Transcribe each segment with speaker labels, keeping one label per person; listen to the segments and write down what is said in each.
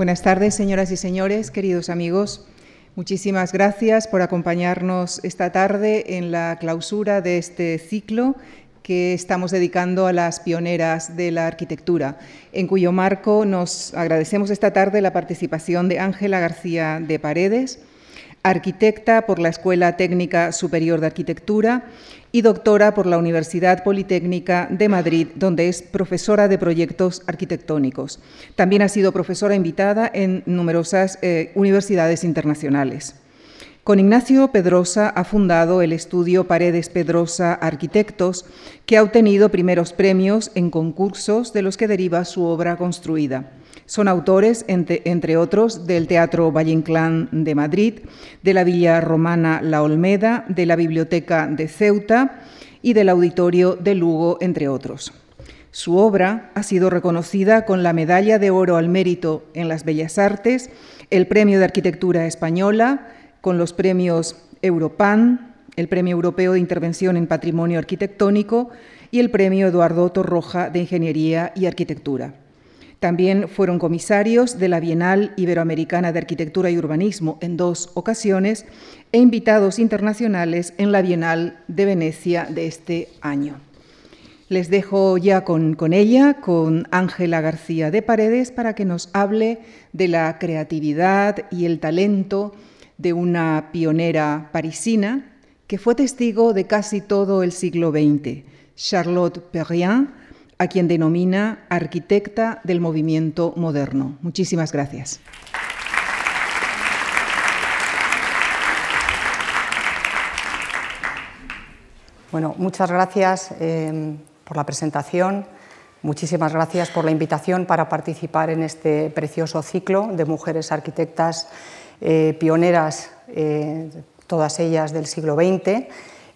Speaker 1: Buenas tardes, señoras y señores, queridos amigos. Muchísimas gracias por acompañarnos esta tarde en la clausura de este ciclo que estamos dedicando a las pioneras de la arquitectura, en cuyo marco nos agradecemos esta tarde la participación de Ángela García de Paredes, arquitecta por la Escuela Técnica Superior de Arquitectura y doctora por la Universidad Politécnica de Madrid, donde es profesora de proyectos arquitectónicos. También ha sido profesora invitada en numerosas eh, universidades internacionales. Con Ignacio Pedrosa ha fundado el estudio Paredes Pedrosa Arquitectos, que ha obtenido primeros premios en concursos de los que deriva su obra construida. Son autores, entre, otros, del Teatro Valle Inclán de Madrid, de la Villa Romana La Olmeda, de la Biblioteca de Ceuta y del Auditorio de Lugo, entre otros. Su obra ha sido reconocida con la Medalla de Oro al Mérito en las Bellas Artes, el Premio de Arquitectura Española, con los premios Europan, el Premio Europeo de Intervención en Patrimonio Arquitectónico y el Premio Eduardo Torroja de Ingeniería y Arquitectura. También fueron comisarios de la Bienal Iberoamericana de Arquitectura y Urbanismo en dos ocasiones e invitados internacionales en la Bienal de Venecia de este año. Les dejo ya con, ella, con Ángela García de Paredes, para que nos hable de la creatividad y el talento de una pionera parisina que fue testigo de casi todo el siglo XX, Charlotte Perrien, a quien denomina arquitecta del movimiento moderno. Muchísimas gracias.
Speaker 2: Bueno, muchas gracias eh, por la presentación. Muchísimas gracias por la invitación para participar en este precioso ciclo de mujeres arquitectas eh, pioneras, eh, todas ellas del siglo XX.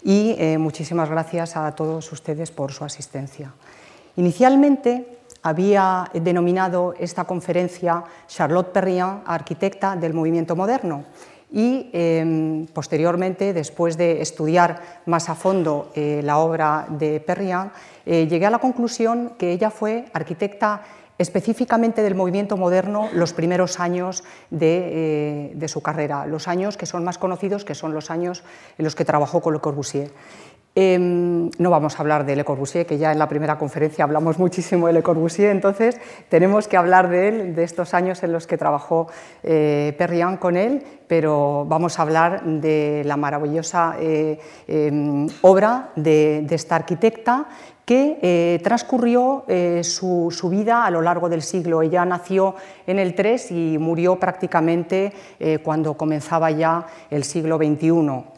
Speaker 2: Y muchísimas gracias a todos ustedes por su asistencia. Inicialmente había denominado esta conferencia Charlotte Perriand, arquitecta del movimiento moderno, y em, posteriormente, después de estudiar más a fondo eh, la obra de Perriand, eh, llegué a la conclusión que ella fue arquitecta específicamente del movimiento moderno los primeros años de, eh, de, su carrera, los años que son más conocidos, que son los años en los que trabajó con Le Corbusier. Em, no vamos a hablar de Le Corbusier, que ya en la primera conferencia hablamos muchísimo de Le Corbusier, entonces tenemos que hablar de él, de estos años en los que trabajó eh, Perriand con él, pero vamos a hablar de la maravillosa eh, em, obra de, esta arquitecta que eh, transcurrió su, su, vida a lo largo del siglo. Ella nació en el 3 y murió prácticamente cuando comenzaba ya el siglo XXI.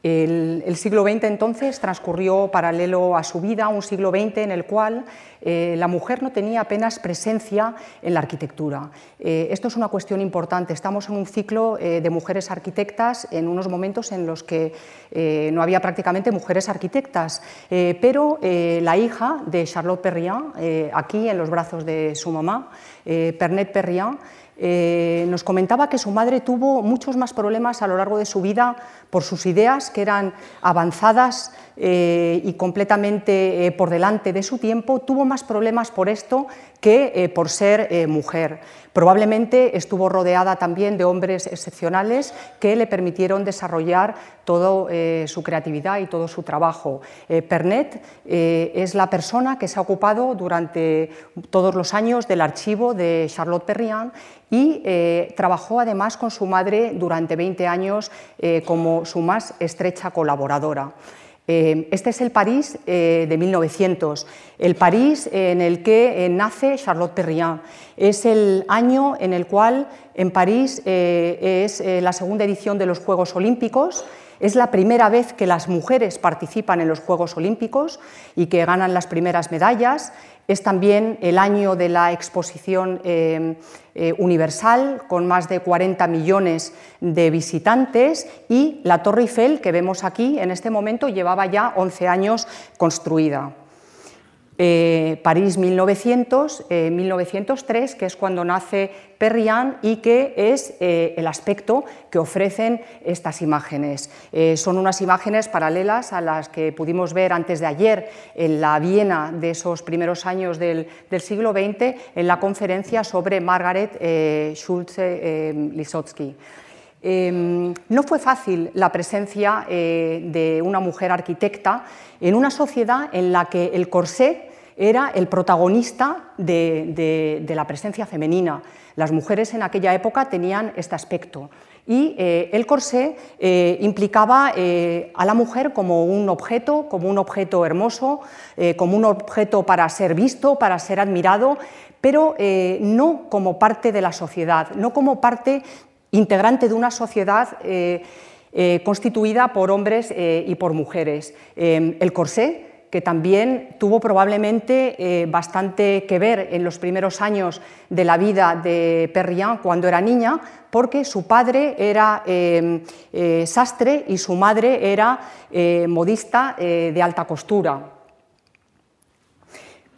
Speaker 2: El, siglo XX entonces transcurrió paralelo a su vida, un siglo XX en el cual eh, la mujer no tenía apenas presencia en la arquitectura. Eh, esto es una cuestión importante. Estamos en un ciclo eh, de mujeres arquitectas en unos momentos en los que no había prácticamente mujeres arquitectas, pero la hija de Charlotte Perriand, aquí en los brazos de su mamá, Pernette Perriand, eh, nos comentaba que su madre tuvo muchos más problemas a lo largo de su vida por sus ideas, que eran avanzadas eh, y completamente eh, por delante de su tiempo, tuvo más problemas por esto que por ser mujer. Probablemente estuvo rodeada también de hombres excepcionales que le permitieron desarrollar toda su creatividad y todo su trabajo. Pernet es la persona que se ha ocupado durante todos los años del archivo de Charlotte Perriand y eh, trabajó además con su madre durante 20 años eh, como su más estrecha colaboradora. Eh, este es el París de 1900, el París en el que nace Charlotte Perriand. Es el año en el cual en París es la segunda edición de los Juegos Olímpicos. Es la primera vez que las mujeres participan en los Juegos Olímpicos y que ganan las primeras medallas. Es también el año de la exposición eh, eh, universal, con más de 40 millones de visitantes, y la Torre Eiffel, que vemos aquí en este momento, llevaba ya 11 años construida. Eh, París 1900, 1903, que es cuando nace Perriand y que es eh, el aspecto que ofrecen estas imágenes. Eh, son unas imágenes paralelas a las que pudimos ver antes de ayer en la Viena de esos primeros años del, siglo XX en la conferencia sobre Margaret Schulze-Lisotsky. Em, no fue fácil la presencia de una mujer arquitecta en una sociedad en la que el corsé era el protagonista de, la presencia femenina. Las mujeres en aquella época tenían este aspecto. Y eh, el corsé eh, implicaba eh, a la mujer como un objeto, como un objeto hermoso, como un objeto para ser visto, para ser admirado, pero no como parte de la sociedad, no como parte integrante de una sociedad constituida por hombres y por mujeres. el corsé que también tuvo probablemente eh, bastante que ver en los primeros años de la vida de Perriand cuando era niña, porque su padre era eh, eh, sastre y su madre era modista de alta costura.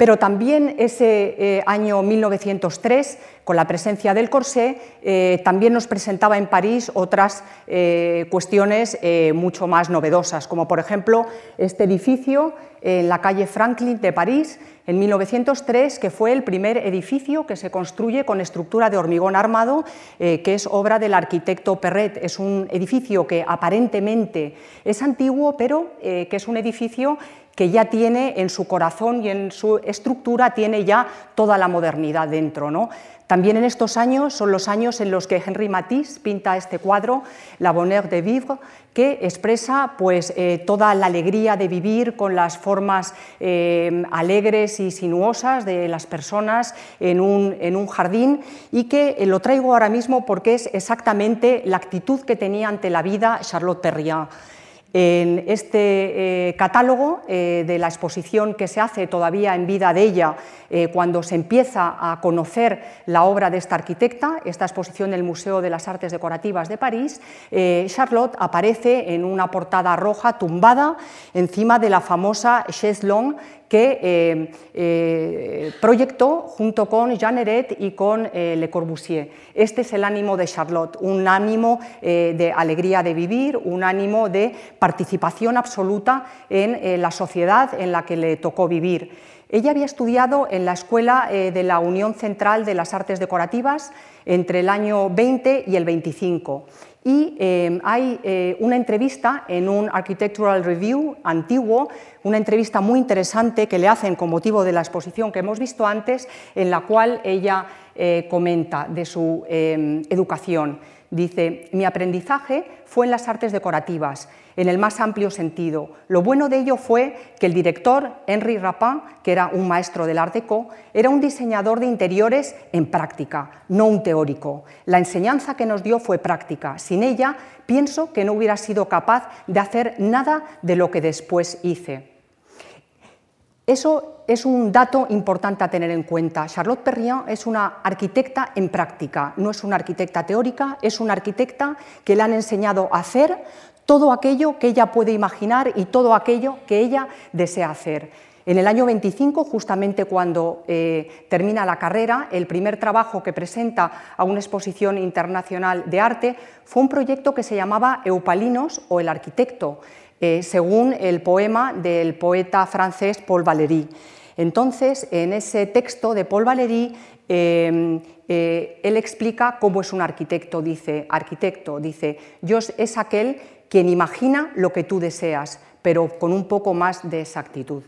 Speaker 2: Pero también ese año 1903 con la presencia del corsé, eh, también nos presentaba en París otras eh, cuestiones eh, mucho más novedosas, como por ejemplo este edificio en la calle Franklin de París, en 1903, que fue el primer edificio que se construye con estructura de hormigón armado, que es obra del arquitecto Perret. Es un edificio que aparentemente es antiguo, pero que es un edificio que ya tiene en su corazón y en su estructura, tiene ya toda la modernidad dentro. ¿no? También en estos años son los años en los que Henri Matisse pinta este cuadro, La Bonheur de Vivre, que expresa pues, eh, toda la alegría de vivir con las formas eh, alegres y sinuosas de las personas en un, en un jardín y que eh, lo traigo ahora mismo porque es exactamente la actitud que tenía ante la vida Charlotte Perriand. En este eh, catálogo eh, de la exposición que se hace todavía en vida de ella, eh, cuando se empieza a conocer la obra de esta arquitecta, esta exposición del Museo de las Artes Decorativas de París, Charlotte aparece en una portada roja tumbada encima de la famosa chaise longue que eh, eh, proyectó junto con Jean Eret y con eh, Le Corbusier. Este es el ánimo de Charlotte, un ánimo de alegría de vivir, un ánimo de participación absoluta en la sociedad en la que le tocó vivir. Ella había estudiado en la Escuela de la Unión Central de las Artes Decorativas entre el año 20 y el 25 y em, hay eh, una entrevista en un Architectural Review antiguo, una entrevista muy interesante que le hacen con motivo de la exposición que hemos visto antes, en la cual ella eh, comenta de su em, educación. Dice, mi aprendizaje fue en las artes decorativas, en el más amplio sentido. Lo bueno de ello fue que el director, Henri Rapin, que era un maestro del Art Deco, era un diseñador de interiores en práctica, no un teórico. La enseñanza que nos dio fue práctica. Sin ella, pienso que no hubiera sido capaz de hacer nada de lo que después hice. Eso es un dato importante a tener en cuenta. Charlotte Perriand es una arquitecta en práctica, no es una arquitecta teórica, es una arquitecta que le han enseñado a hacer todo aquello que ella puede imaginar y todo aquello que ella desea hacer. En el año 25, justamente cuando eh, termina la carrera, el primer trabajo que presenta a una exposición internacional de arte fue un proyecto que se llamaba Eupalinos o el arquitecto, eh, según el poema del poeta francés Paul Valéry. Entonces, en ese texto de Paul Valéry, eh, él explica cómo es un arquitecto. Dice, arquitecto, dice, yo es aquel quien imagina lo que tú deseas, pero con un poco más de exactitud.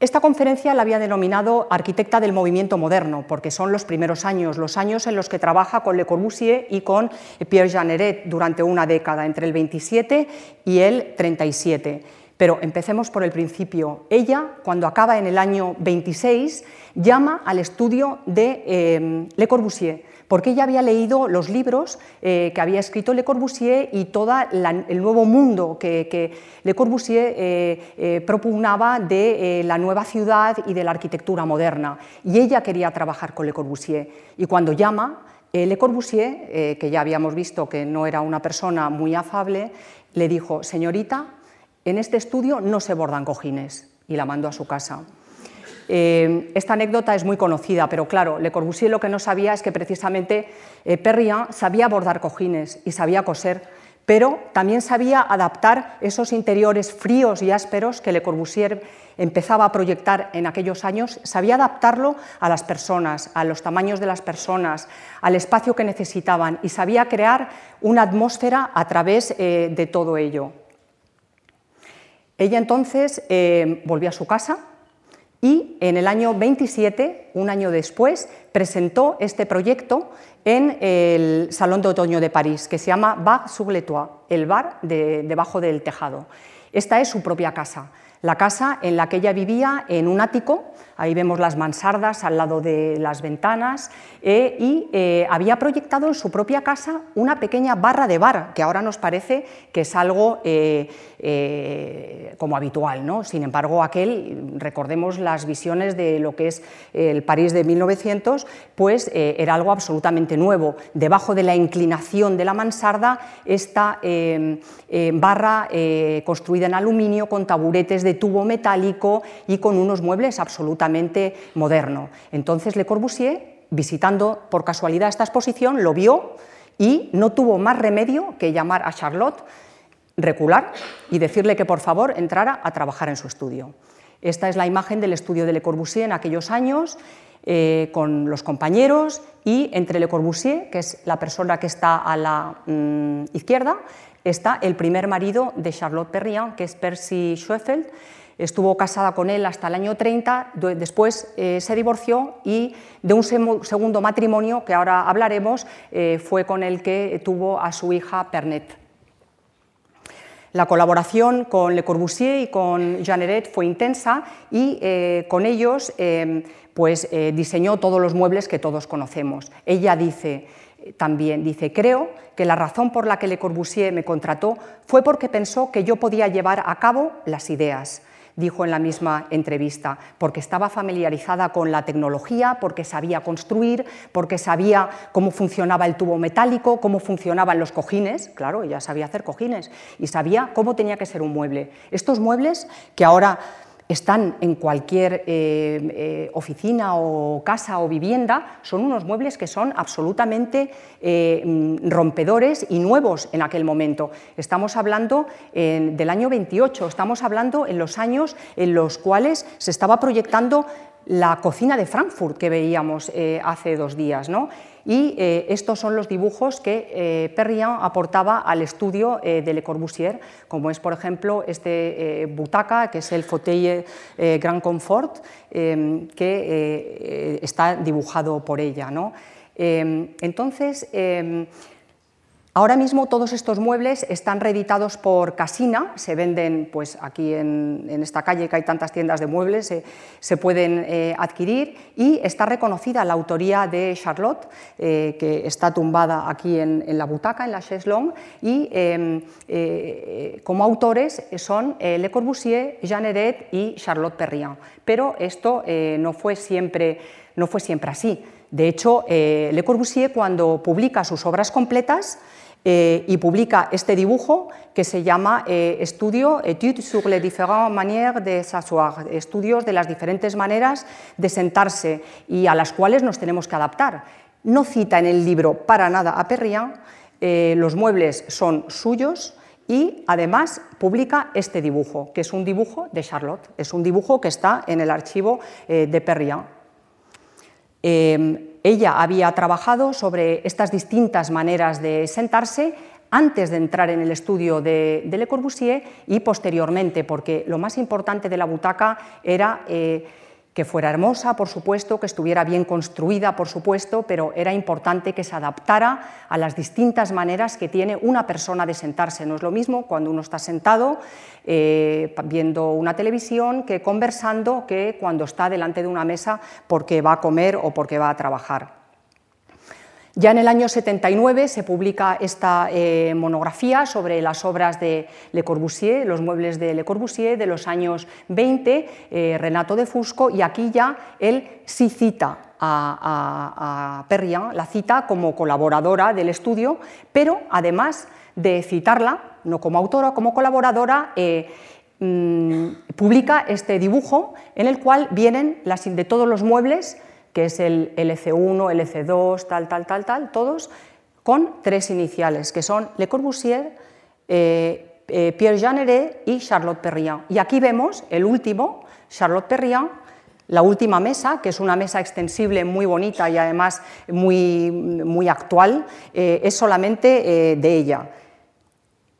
Speaker 2: Esta conferencia la había denominado Arquitecta del Movimiento Moderno, porque son los primeros años, los años en los que trabaja con Le Corbusier y con Pierre Jeanneret durante una década, entre el 27 y el 37. Pero empecemos por el principio. Ella, cuando acaba en el año 26, llama al estudio de eh, Le Corbusier porque ella había leído los libros eh, que había escrito Le Corbusier y todo el nuevo mundo que, Le Corbusier eh, eh, propugnaba de la nueva ciudad y de la arquitectura moderna. Y ella quería trabajar con Le Corbusier. Y cuando llama, Le Corbusier, que ya habíamos visto que no era una persona muy afable, le dijo, señorita, en este estudio no se bordan cojines. y la mandó a su casa. Eh, esta anécdota es muy conocida, pero claro, Le Corbusier lo que no sabía es que precisamente eh, Perriand sabía bordar cojines y sabía coser, pero también sabía adaptar esos interiores fríos y ásperos que Le Corbusier empezaba a proyectar en aquellos años, sabía adaptarlo a las personas, a los tamaños de las personas, al espacio que necesitaban y sabía crear una atmósfera a través eh, de todo ello. Ella entonces volvió a su casa, y en el año 27, un año después, presentó este proyecto en el Salón de Otoño de París, que se llama Bar sur le toit, el bar debajo del tejado. Esta es su propia casa, la casa en la que ella vivía en un ático Ahí vemos las mansardas al lado de las ventanas eh, y eh, había proyectado en su propia casa una pequeña barra de bar, que ahora nos parece que es algo eh, como habitual. ¿no? Sin embargo, aquel, recordemos las visiones de lo que es el París de 1900, pues era algo absolutamente nuevo. Debajo de la inclinación de la mansarda, esta barra construida en aluminio con taburetes de tubo metálico y con unos muebles absolutamente moderno. Entonces Le Corbusier, visitando por casualidad esta exposición, lo vio y no tuvo más remedio que llamar a Charlotte, recular y decirle que por favor entrara a trabajar en su estudio. Esta es la imagen del estudio de Le Corbusier en aquellos años, eh, con los compañeros y entre Le Corbusier, que es la persona que está a la mm, izquierda, está el primer marido de Charlotte Perriand, que es Percy Schoeffeld, Estuvo casada con él hasta el año 30, después eh, se divorció y de un segundo matrimonio, que ahora hablaremos, eh, fue con el que tuvo a su hija Pernet. La colaboración con Le Corbusier y con Jean fue intensa y eh, con ellos pues, diseñó todos los muebles que todos conocemos. Ella dice, también dice, creo que la razón por la que Le Corbusier me contrató fue porque pensó que yo podía llevar a cabo las ideas dijo en la misma entrevista, porque estaba familiarizada con la tecnología, porque sabía construir, porque sabía cómo funcionaba el tubo metálico, cómo funcionaban los cojines, claro, ella sabía hacer cojines, y sabía cómo tenía que ser un mueble. Estos muebles que ahora están en cualquier eh, eh, oficina o casa o vivienda, son unos muebles que son absolutamente eh, mm, rompedores y nuevos en aquel momento. Estamos hablando del año 28, estamos hablando en los años en los cuales se estaba proyectando la cocina de Frankfurt que veíamos hace dos días. ¿no? Y eh, estos son los dibujos que eh, Perriand aportaba al estudio eh, de Le Corbusier, como es por ejemplo este butaca, que es el fauteuil Grand Confort, que está dibujado por ella. ¿no? entonces, Ahora mismo todos estos muebles están reeditados por Casina, se venden pues, aquí en, esta calle que hay tantas tiendas de muebles, se pueden eh, adquirir y está reconocida la autoría de Charlotte, eh, que está tumbada aquí en, la butaca, en la chaise longue, y em, eh, como autores son Le Corbusier, Jean Heret y Charlotte Perriand. Pero esto no, fue siempre, no fue siempre así. De hecho, Le Corbusier cuando publica sus obras completas, eh, y publica este dibujo que se llama eh, Estudio Études sur les différentes manières de s'asseoir, estudios de las diferentes maneras de sentarse y a las cuales nos tenemos que adaptar. No cita en el libro para nada a Perriand, eh, los muebles son suyos y además publica este dibujo, que es un dibujo de Charlotte, es un dibujo que está en el archivo de Perriand. Ella había trabajado sobre estas distintas maneras de sentarse antes de entrar en el estudio de, Le Corbusier y posteriormente, porque lo más importante de la butaca era eh, que fuera hermosa, por supuesto, que estuviera bien construida, por supuesto, pero era importante que se adaptara a las distintas maneras que tiene una persona de sentarse. No es lo mismo cuando uno está sentado eh, viendo una televisión que conversando que cuando está delante de una mesa porque va a comer o porque va a trabajar. Ya en el año 79 se publica esta eh, monografía sobre las obras de Le Corbusier, los muebles de Le Corbusier de los años 20, eh, Renato de Fusco, y aquí ya él sí cita a, a, la cita como colaboradora del estudio, pero además de citarla, no como autora, como colaboradora, eh, mm, publica este dibujo en el cual vienen las, de todos los muebles, que es el LC1, LC2, tal, tal, tal, tal, todos con tres iniciales, que son Le Corbusier, eh, eh, Pierre Jeanneret y Charlotte Perriand. Y aquí vemos el último, Charlotte Perriand, la última mesa, que es una mesa extensible muy bonita y además muy, muy actual, eh, es solamente de ella.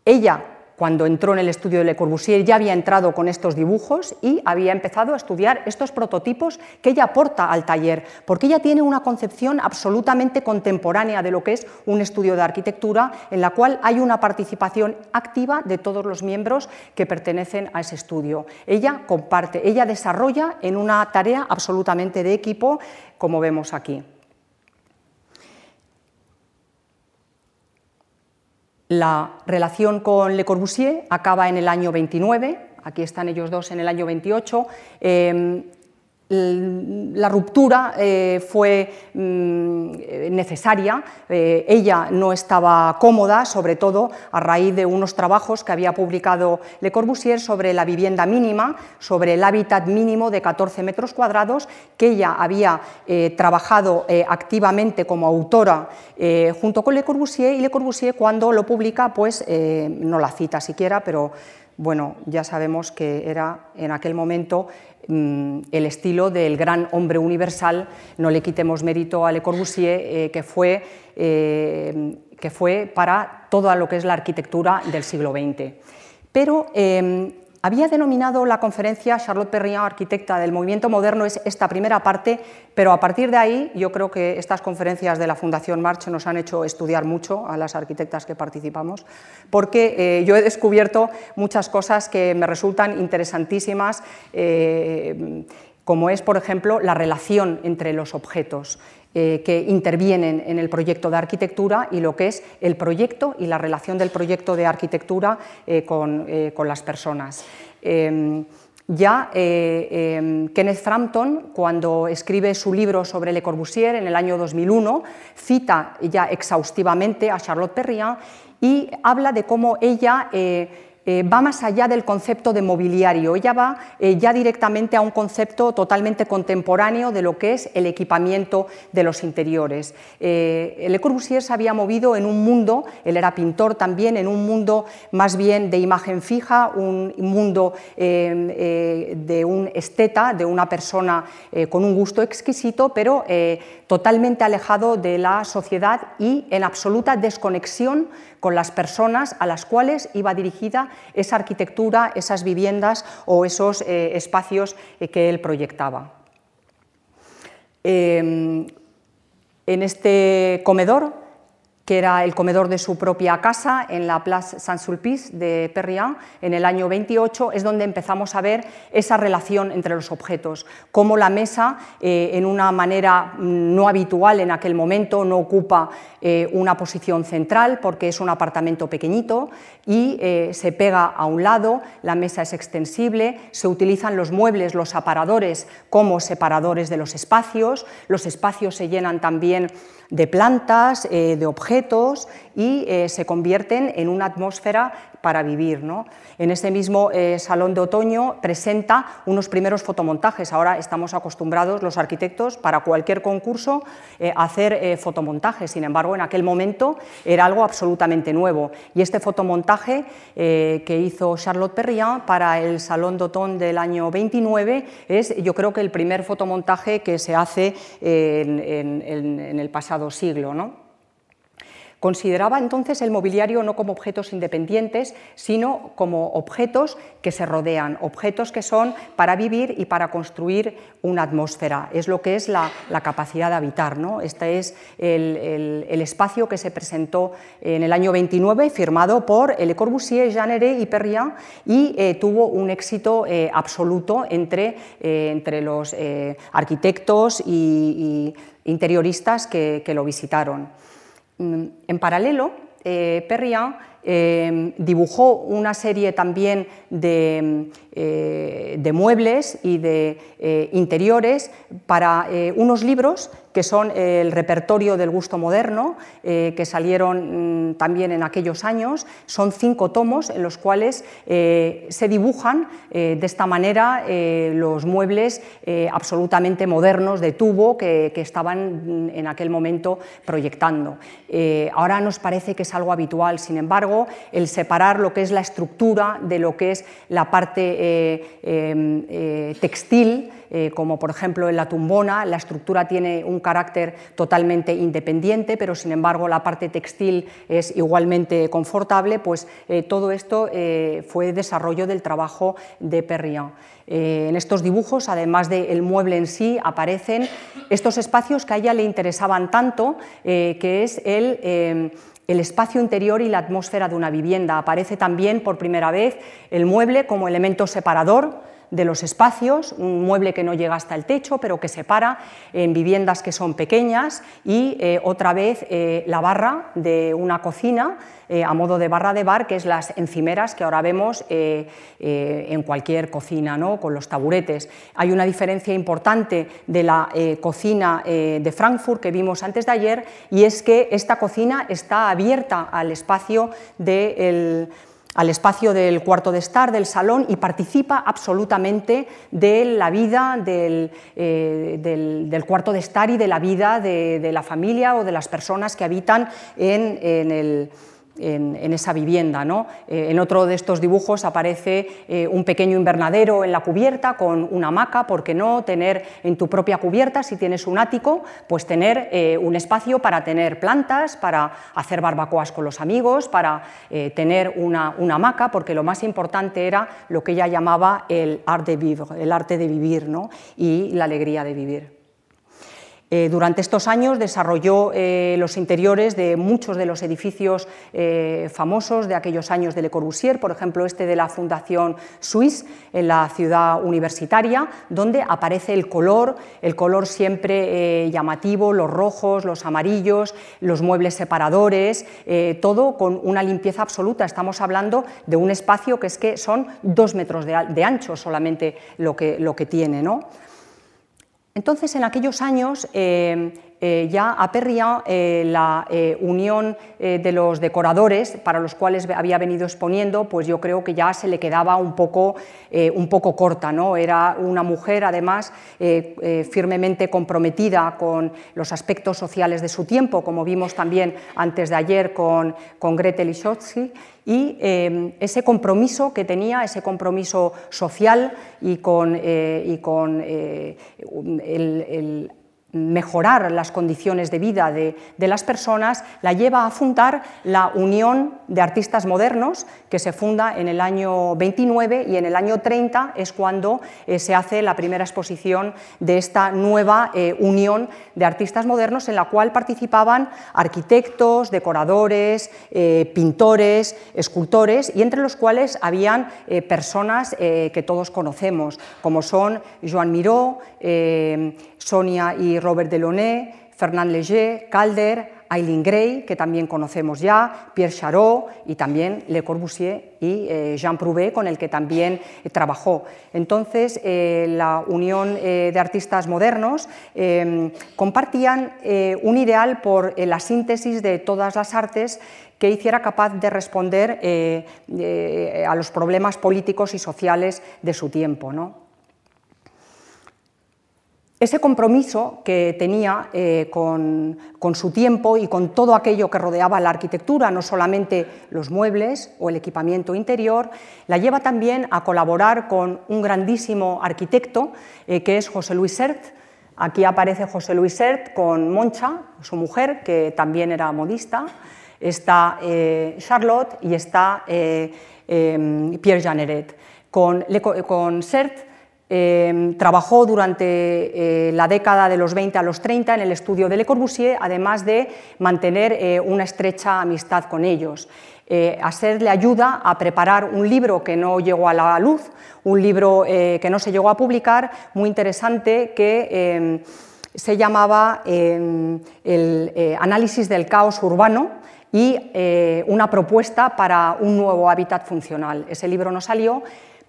Speaker 2: Ella cuando entró en el estudio de Le Corbusier ya había entrado con estos dibujos y había empezado a estudiar estos prototipos que ella aporta al taller, porque ella tiene una concepción absolutamente contemporánea de lo que es un estudio de arquitectura en la cual hay una participación activa de todos los miembros que pertenecen a ese estudio. Ella comparte, ella desarrolla en una tarea absolutamente de equipo, como vemos aquí. La relación con Le Corbusier acaba en el año 29, aquí están ellos dos en el año 28 la ruptura eh, fue mm, necesaria, eh, ella no estaba cómoda, sobre todo a raíz de unos trabajos que había publicado Le Corbusier sobre la vivienda mínima, sobre el hábitat mínimo de 14 metros cuadrados, que ella había eh, trabajado activamente como autora junto con Le Corbusier, y Le Corbusier cuando lo publica, pues no la cita siquiera, pero bueno, ya sabemos que era en aquel momento Mm, el estilo del gran hombre universal, no le quitemos mérito a Le Corbusier, eh, que, fue, eh, que fue para toda lo que es la arquitectura del siglo XX. Pero em, había denominado la conferencia Charlotte Perriand, arquitecta del movimiento moderno, es esta primera parte, pero a partir de ahí yo creo que estas conferencias de la Fundación March nos han hecho estudiar mucho a las arquitectas que participamos, porque eh, yo he descubierto muchas cosas que me resultan interesantísimas, eh, como es, por ejemplo, la relación entre los objetos. Eh, que intervienen en el proyecto de arquitectura y lo que es el proyecto y la relación del proyecto de arquitectura eh, eh, con, las personas. Em, ya em, Kenneth Frampton, cuando escribe su libro sobre Le Corbusier en el año 2001, cita ya exhaustivamente a Charlotte Perriand y habla de cómo ella va más allá del concepto de mobiliario, ella va eh, ya directamente a un concepto totalmente contemporáneo de lo que es el equipamiento de los interiores. Eh, Le Corbusier se había movido en un mundo, él era pintor también, en un mundo más bien de imagen fija, un mundo de un esteta, de una persona con un gusto exquisito, pero totalmente alejado de la sociedad y en absoluta desconexión con las personas a las cuales iba dirigida esa arquitectura, esas viviendas o esos eh, espacios eh, que él proyectaba. Em, en este comedor que era el comedor de su propia casa en la Place Saint-Sulpice de Perriand en el año 28, es donde empezamos a ver esa relación entre los objetos, cómo la mesa, eh, en una manera no habitual en aquel momento, no ocupa eh, una posición central porque es un apartamento pequeñito y eh, se pega a un lado, la mesa es extensible, se utilizan los muebles, los aparadores como separadores de los espacios, los espacios se llenan también de plantas, de objetos y eh, se convierten en una atmósfera para vivir. ¿no? En ese mismo eh, salón de otoño presenta unos primeros fotomontajes. Ahora estamos acostumbrados los arquitectos para cualquier concurso a hacer fotomontajes. Sin embargo, en aquel momento era algo absolutamente nuevo. Y este fotomontaje que hizo Charlotte Perriand para el Salón de Otoño del año 29 es, yo creo que el primer fotomontaje que se hace en, en el pasado siglo. ¿no? Consideraba entonces el mobiliario no como objetos independientes, sino como objetos que se rodean, objetos que son para vivir y para construir una atmósfera. Es lo que es la, capacidad de habitar. ¿no? Este es el, espacio que se presentó en el año 29, firmado por Le Corbusier, Jeanneret y Perriand, y eh, tuvo un éxito eh, absoluto entre, eh, entre los arquitectos y, interioristas que lo visitaron. Mm, en paralelo, eh, Perriand dibujó una serie también de, muebles y de interiores para unos libros que son el repertorio del gusto moderno, eh, que salieron mm, también en aquellos años. Son cinco tomos en los cuales eh, se dibujan eh, de esta manera los muebles absolutamente modernos de tubo que, estaban mm, en aquel momento proyectando. ahora nos parece que es algo habitual, sin embargo, el separar lo que es la estructura de lo que es la parte em, textil, como por ejemplo en la tumbona, la estructura tiene un carácter totalmente independiente, pero sin embargo la parte textil es igualmente confortable, pues eh, todo esto eh, fue desarrollo del trabajo de Perriand. Eh, en estos dibujos, además del mueble en sí, aparecen estos espacios que a ella le interesaban tanto, que es el espacio interior y la atmósfera de una vivienda. Aparece también por primera vez el mueble como elemento separador de los espacios, un mueble que no llega hasta el techo, pero que separa en viviendas que son pequeñas y eh, otra vez eh, la barra de una cocina eh, a modo de barra de bar, que es las encimeras que ahora vemos en cualquier cocina, ¿no? con los taburetes. Hay una diferencia importante de la cocina de Frankfurt que vimos antes de ayer y es que esta cocina está abierta al espacio del al espacio del cuarto de estar, del salón, y participa absolutamente de la vida del, eh, cuarto de estar y de la vida de, la familia o de las personas que habitan en el en, esa vivienda. ¿no? Eh, en otro de estos dibujos aparece eh, un pequeño invernadero en la cubierta con una hamaca, ¿por qué no? Tener en tu propia cubierta, si tienes un ático, pues tener eh, un espacio para tener plantas, para hacer barbacoas con los amigos, para tener una, hamaca, porque lo más importante era lo que ella llamaba el art de vivre, el arte de vivir ¿no? y la alegría de vivir. Eh, durante estos años desarrolló eh, los interiores de muchos de los edificios eh, famosos de aquellos años de Le Corbusier, por ejemplo este de la Fundación Suisse en la ciudad universitaria, donde aparece el color, el color siempre llamativo, los rojos, los amarillos, los muebles separadores, todo con una limpieza absoluta. Estamos hablando de un espacio que es que son dos metros de, ancho solamente lo que, lo que tiene. ¿no? Entonces, en aquellos años, eh, eh, ya a Perriand eh, la unión de los decoradores para los cuales había venido exponiendo, pues yo creo que ya se le quedaba un poco, un poco corta. ¿no? Era una mujer, además, firmemente comprometida con los aspectos sociales de su tiempo, como vimos también antes de ayer con, con Gretel Lisotsky, y em, ese compromiso que tenía, ese compromiso social y con, eh, y con eh, el mejorar las condiciones de vida de, las personas, la lleva a fundar la Unión de Artistas Modernos, que se funda en el año 29 y en el año 30 es cuando eh, se hace la primera exposición de esta nueva eh, Unión de Artistas Modernos, en la cual participaban arquitectos, decoradores, eh, pintores, escultores, y entre los cuales habían personas que todos conocemos, como son Joan Miró, Sonia y Robert Delaunay, Fernand Léger, Calder, Eileen Gray, que también conocemos ya, Pierre Charot y también Le Corbusier y eh, Jean Prouvé, con el que también eh, trabajó. Entonces, eh, la Unión de Artistas Modernos compartían un ideal por la síntesis de todas las artes que hiciera capaz de responder a los problemas políticos y sociales de su tiempo. ¿no? Ese compromiso que tenía eh, con, su tiempo y con todo aquello que rodeaba la arquitectura, no solamente los muebles o el equipamiento interior, la lleva también a colaborar con un grandísimo arquitecto eh, que es José Luis Sert. Aquí aparece José Luis Sert con Moncha, su mujer, que también era modista. Está eh, Charlotte y está Pierre Janeret. Con, con Sert Em, trabajó durante eh, la década de los 20 a los 30 en el estudio de Le Corbusier, además de mantener eh, una estrecha amistad con ellos. Eh, a Ser le ayuda a preparar un libro que no llegó a la luz, un libro que no se llegó a publicar, muy interesante, que em, se llamaba em, el eh, análisis del caos urbano y eh, una propuesta para un nuevo hábitat funcional. Ese libro no salió,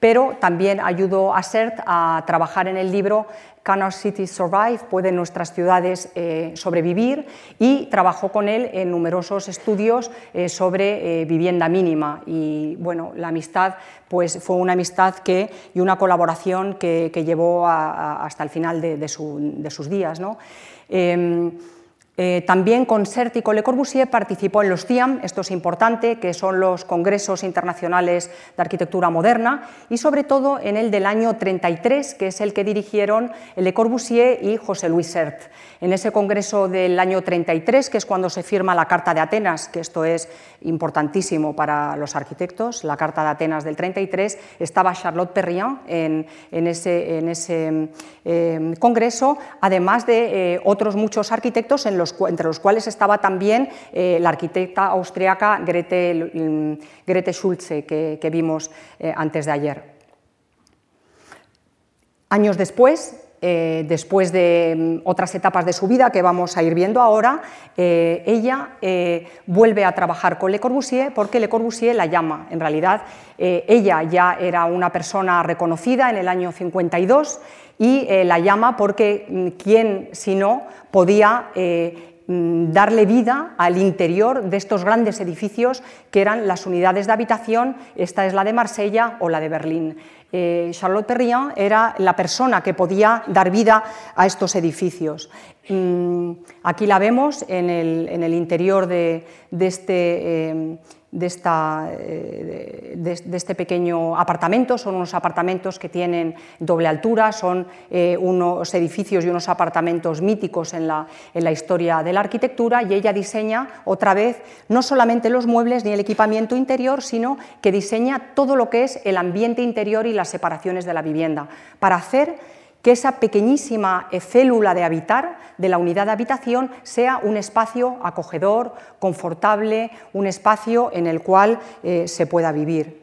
Speaker 2: pero también ayudó a CERT a trabajar en el libro Can Our Cities Survive? ¿Pueden nuestras ciudades eh, sobrevivir? Y trabajó con él en numerosos estudios eh, sobre eh, vivienda mínima. Y bueno, la amistad pues, fue una amistad que, y una colaboración que, llevó hasta el final de, sus días. ¿no? Eh, también con CERT y con Le Corbusier participó en los CIAM, esto es importante, que son los Congresos Internacionales de Arquitectura Moderna, y sobre todo en el del año 33, que es el que dirigieron Le Corbusier y José Luis CERT. En ese Congreso del año 33, que es cuando se firma la Carta de Atenas, que esto es importantísimo para los arquitectos, la Carta de Atenas del 33, estaba Charlotte Perriand en, ese, eh, Congreso, además de eh, otros muchos arquitectos entre los cuales estaba también eh, la arquitecta austriaca Grete, mm, Grete Schulze, que, vimos eh, antes de ayer. Años después, eh, después de mm, otras etapas de su vida que vamos a ir viendo ahora, ella vuelve a trabajar con Le Corbusier porque Le Corbusier la llama. En realidad, ella ya era una persona reconocida en el año 52 y eh, la llama porque mm, quién, si no, podía eh, darle vida al interior de estos grandes edificios que eran las unidades de habitación, esta es la de Marsella o la de Berlín. Eh, Charlotte Perriand era la persona que podía dar vida a estos edificios. Mm, aquí la vemos en el, interior de, este de, esta, eh, de, este pequeño apartamento. Son unos apartamentos que tienen doble altura, son eh, unos edificios y unos apartamentos míticos en la, en la historia de la arquitectura y ella diseña otra vez no solamente los muebles ni el equipamiento interior, sino que diseña todo lo que es el ambiente interior y las separaciones de la vivienda para hacer que esa pequeñísima eh, célula de habitar de la unidad de habitación sea un espacio acogedor, confortable, un espacio en el cual eh, se pueda vivir.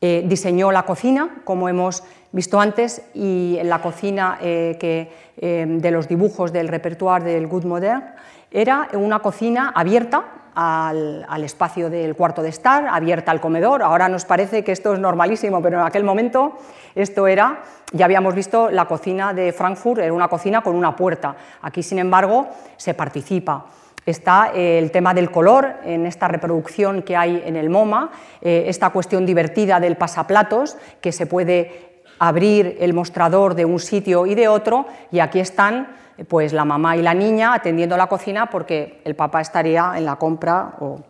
Speaker 2: Eh, diseñó la cocina, como hemos visto antes, y la cocina que, de los dibujos del repertoire del Good Modern era una cocina abierta al, espacio del cuarto de estar, abierta al comedor. Ahora nos parece que esto es normalísimo, pero en aquel momento esto era ya habíamos visto la cocina de Frankfurt, era una cocina con una puerta. Aquí, sin embargo, se participa. Está el tema del color en esta reproducción que hay en el MoMA, eh, esta cuestión divertida del pasaplatos, que se puede abrir el mostrador de un sitio y de otro, y aquí están pues, la mamá y la niña atendiendo la cocina porque el papá estaría en la compra. O...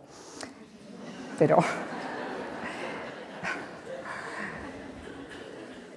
Speaker 2: Pero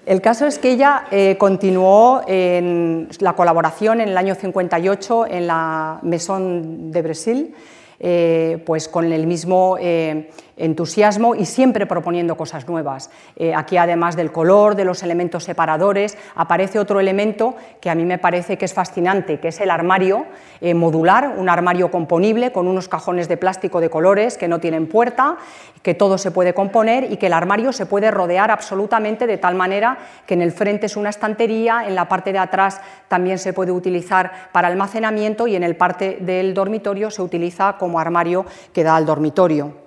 Speaker 2: El caso es que ella eh, continuó en la colaboración en el año 58 en la Maison de Brasil, eh, pues con el mismo eh, entusiasmo y siempre proponiendo cosas nuevas. Eh, aquí, además del color, de los elementos separadores, aparece otro elemento que a mí me parece que es fascinante, que es el armario eh, modular, un armario componible con unos cajones de plástico de colores que no tienen puerta, que todo se puede componer y que el armario se puede rodear absolutamente de tal manera que en el frente es una estantería, en la parte de atrás también se puede utilizar para almacenamiento y en el parte del dormitorio se utiliza como armario que da al dormitorio.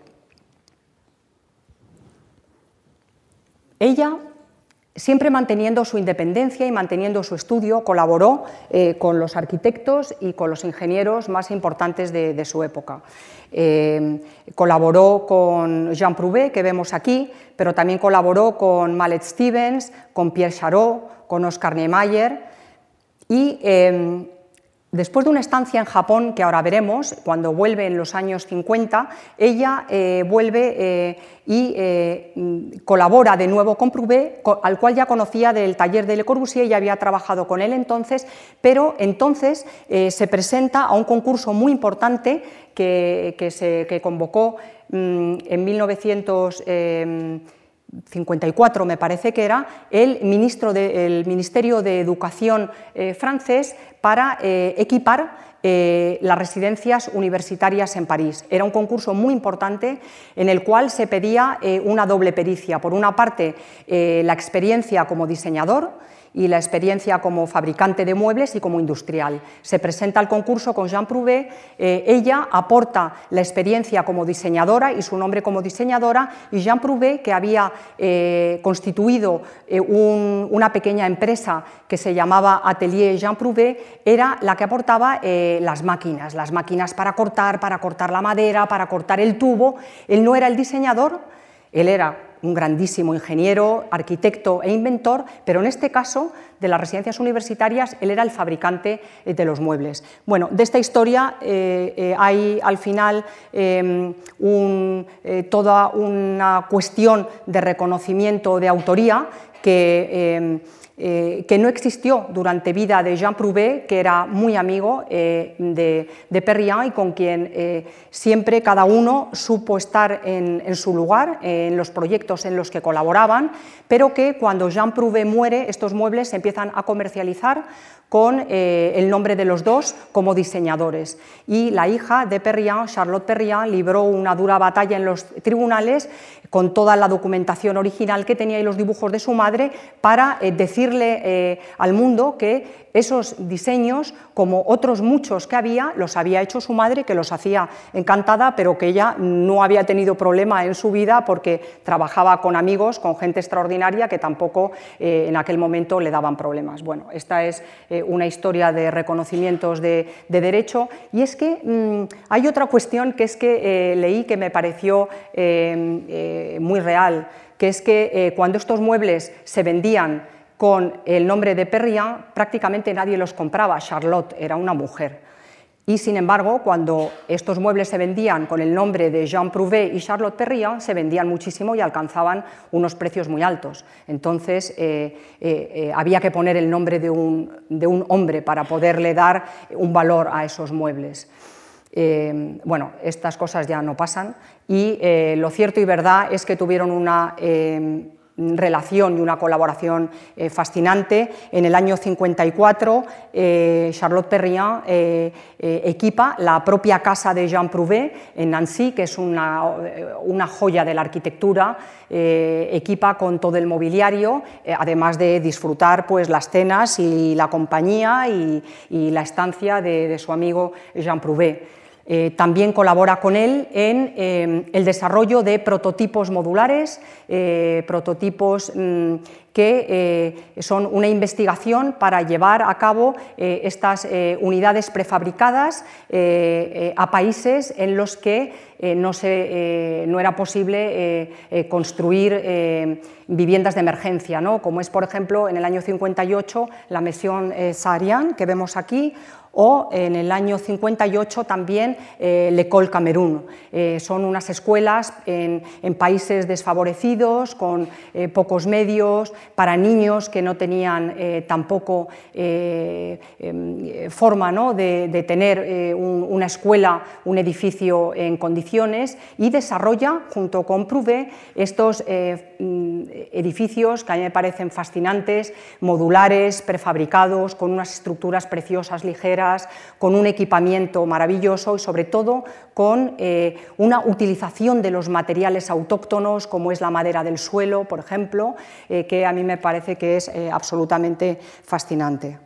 Speaker 2: Ella, siempre manteniendo su independencia y manteniendo su estudio, colaboró eh, con los arquitectos y con los ingenieros más importantes de, su época. Eh, colaboró con Jean Prouvé, que vemos aquí, pero también colaboró con Mallet Stevens, con Pierre Charot, con Oscar Niemeyer y eh, Después de una estancia en Japón, que ahora veremos, cuando vuelve en los años 50, ella eh, vuelve eh, y eh, colabora de nuevo con Prouvé, al cual ya conocía del taller de Le Corbusier y había trabajado con él entonces, pero entonces se presenta a un concurso muy importante que, se, convocó mm, en 1900. 54 me parece que era, el, ministro Ministerio de Educación eh, francés para eh, equipar eh, las residencias universitarias en París. Era un concurso muy importante en el cual se pedía una doble pericia. Por una parte, la experiencia como diseñador y la experiencia como fabricante de muebles y como industrial. Se presenta al concurso con Jean Prouvé, eh, ella aporta la experiencia como diseñadora y su nombre como diseñadora, y Jean Prouvé, que había eh, constituido eh, una pequeña empresa que se llamaba Atelier Jean Prouvé, era la que aportaba las máquinas, las máquinas para cortar, para cortar la madera, para cortar el tubo. Él no era el diseñador, él era un grandísimo ingeniero, arquitecto e inventor, pero en este caso de las residencias universitarias él era el fabricante eh, de los muebles. Bueno, de esta historia eh, eh, hay al final toda una cuestión de reconocimiento de autoría que eh, que no existió durante vida de Jean Prouvé, que era muy amigo eh, de, de, Perriand y con quien eh, siempre cada uno supo estar en, en su lugar, en los proyectos en los que colaboraban, pero que cuando Jean Prouvé muere, estos muebles se empiezan a comercializar con el nombre de los dos como diseñadores. Y la hija de Perriand, Charlotte Perriand, libró una dura batalla en los tribunales con toda la documentación original que tenía y los dibujos de su madre para decirle al mundo que esos diseños, como otros muchos que había, los había hecho su madre, que los hacía encantada, pero que ella no había tenido problema en su vida porque trabajaba con amigos, con gente extraordinaria que tampoco eh, en aquel momento le daban problemas. Bueno, esta es eh, una historia de reconocimientos de, derecho y es que mm, hay otra cuestión que es que eh, leí que me pareció muy real, que es que cuando estos muebles se vendían con el nombre de Perriand, prácticamente nadie los compraba. Charlotte era una mujer. Y sin embargo, cuando estos muebles se vendían con el nombre de Jean Prouvé y Charlotte Perriand, se vendían muchísimo y alcanzaban unos precios muy altos. Entonces, eh, eh, eh, había que poner el nombre de un, de un, hombre para poderle dar un valor a esos muebles. bueno, estas cosas ya no pasan y lo cierto y verdad es que tuvieron una relación y una colaboración eh, fascinante. En el año 54, eh, Charlotte Perriand eh, equipa la propia casa de Jean Prouvé en Nancy, que es una, joya de la arquitectura, equipa con todo el mobiliario, además de disfrutar pues, las cenas y la compañía y, la estancia de su amigo Jean Prouvé. Eh, también colabora con él en eh, el desarrollo de prototipos modulares, eh, prototipos mm, que son una investigación para llevar a cabo estas unidades prefabricadas a países en los que no, no, era posible construir viviendas de emergencia, ¿no? como es, por ejemplo, en el año 58 la misión Saharian que vemos aquí, o en el año 58 también eh, l'École Camerún. Eh, son unas escuelas en, países desfavorecidos, con eh, pocos medios, para niños que no tenían tampoco em, forma de, tener una escuela, un edificio en condiciones y desarrolla, junto con Prouvé, estos edificios que a mí me parecen fascinantes, modulares, prefabricados, con unas estructuras preciosas, ligeras, con un equipamiento maravilloso y sobre todo con eh, una utilización de los materiales autóctonos como es la madera del suelo, por ejemplo, eh, que a mí me parece que es eh, absolutamente fascinante.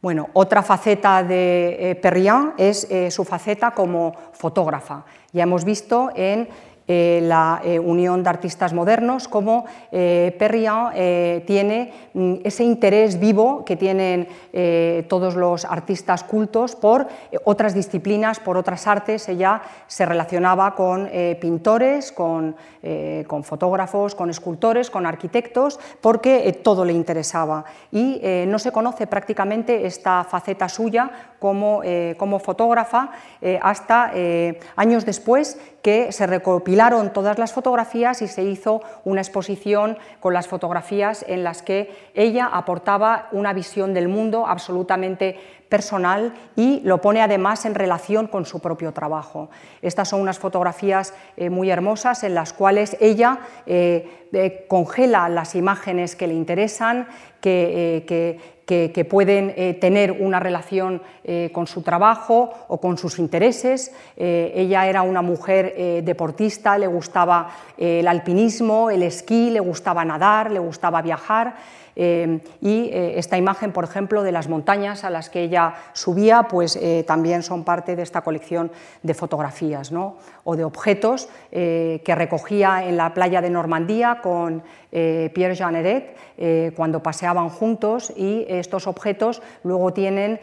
Speaker 2: Bueno, otra faceta de Perriand es su faceta como fotógrafa. Ya hemos visto en eh, la eh, Unión de Artistas Modernos, como eh, Perriand tiene mm, ese interés vivo que tienen todos los artistas cultos por otras disciplinas, por otras artes. Ella se relacionaba con pintores, con, con, fotógrafos, con escultores, con arquitectos, porque todo le interesaba. Y no se conoce prácticamente esta faceta suya como, como fotógrafa hasta años después que se recopilaron todas las fotografías y se hizo una exposición con las fotografías en las que ella aportaba una visión del mundo absolutamente personal y lo pone además en relación con su propio trabajo. Estas son unas fotografías eh, muy hermosas en las cuales ella eh, eh, congela las imágenes que le interesan, que, pueden eh, tener una relación eh, con su trabajo o con sus intereses. ella era una mujer deportista, le gustaba el alpinismo, el esquí, le gustaba nadar, le gustaba viajar. Eh, y eh, esta imagen, por ejemplo, de las montañas a las que ella subía, pues eh, también son parte de esta colección de fotografías o de objetos que recogía en la playa de Normandía con Pierre Jeanneret cuando paseaban juntos y estos objetos luego tienen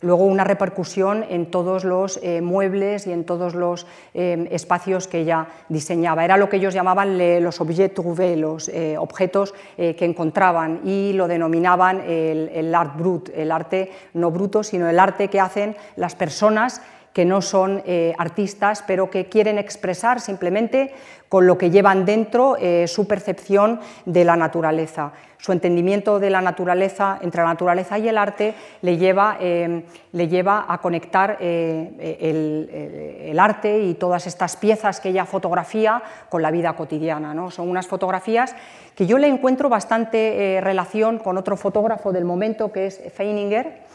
Speaker 2: luego una repercusión en todos los muebles y en todos los espacios que ella diseñaba. Era lo que ellos llamaban los objets trouvés, los objetos que encontraban y lo denominaban el, art brut, el arte no bruto, sino el arte que hacen las personas que no son eh, artistas, pero que quieren expresar simplemente con lo que llevan dentro eh, su percepción de la naturaleza. Su entendimiento de la naturaleza, entre la naturaleza y el arte, le lleva, eh, le lleva a conectar el, arte y todas estas piezas que ella fotografía con la vida cotidiana. ¿no? Son unas fotografías que yo le encuentro bastante relación con otro fotógrafo del momento que es Feininger,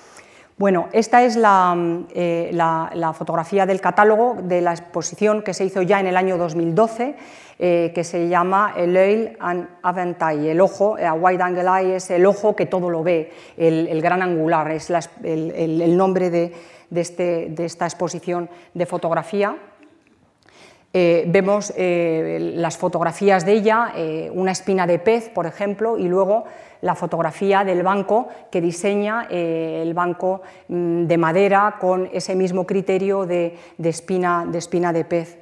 Speaker 2: bueno, esta es mm, eh, la, fotografía del catálogo de la exposición que se hizo ya en el año 2012, eh, que se llama El Oeil and Aventail. El ojo, a wide angle eye es el ojo que todo lo ve, el, gran angular, es el, nombre este, de, esta exposición de fotografía. Eh, vemos las fotografías de ella, una espina de pez, por ejemplo, y luego la fotografía del banco que diseña eh, el banco mm, de madera con ese mismo criterio de, espina, de espina de pez.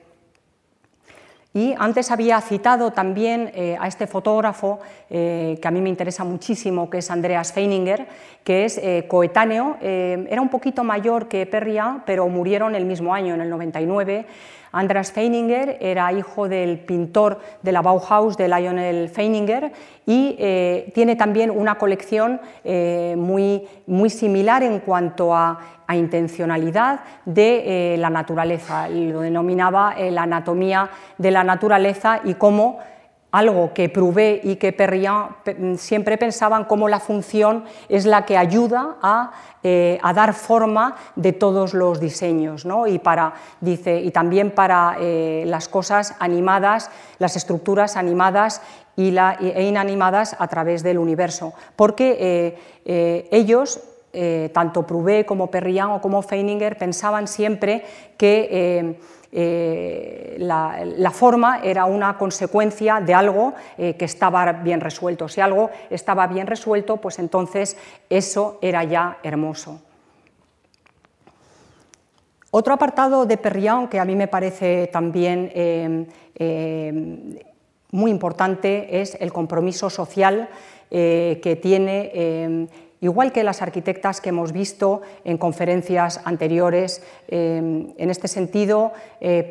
Speaker 2: Y antes había citado también eh, a este fotógrafo eh, que a mí me interesa muchísimo, que es Andreas Feininger, que es coetáneo, era un poquito mayor que Perria, pero murieron el mismo año, en el 99. Andreas Feininger era hijo del pintor de la Bauhaus, de Lionel Feininger, y eh, tiene también una colección eh, muy, muy, similar en cuanto a, intencionalidad de eh, la naturaleza. Lo denominaba la anatomía de la naturaleza y cómo algo que Prouvé y que Perriand siempre pensaban cómo la función es la que ayuda a, eh, dar forma de todos los diseños y, para, dice, y también para eh, las cosas animadas, las estructuras animadas y e inanimadas a través del universo, porque eh, ellos tanto Prouvé como Perriand o como Feininger pensaban siempre que eh, la, forma era una consecuencia de algo eh, que estaba bien resuelto. Si algo estaba bien resuelto, pues entonces eso era ya hermoso. Otro apartado de Perriand que a mí me parece también eh, muy importante es el compromiso social que tiene Igual que las arquitectas que hemos visto en conferencias anteriores, eh, en este sentido, eh,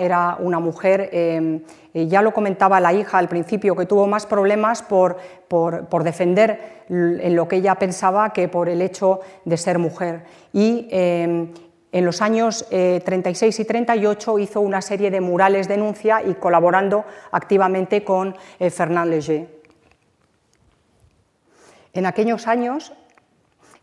Speaker 2: era una mujer, eh, ya lo comentaba la hija al principio, que tuvo más problemas por, defender en lo que ella pensaba que por el hecho de ser mujer. Y en los años 36 y 38 hizo una serie de murales de denuncia y colaborando activamente con Fernand Léger. En aquellos años,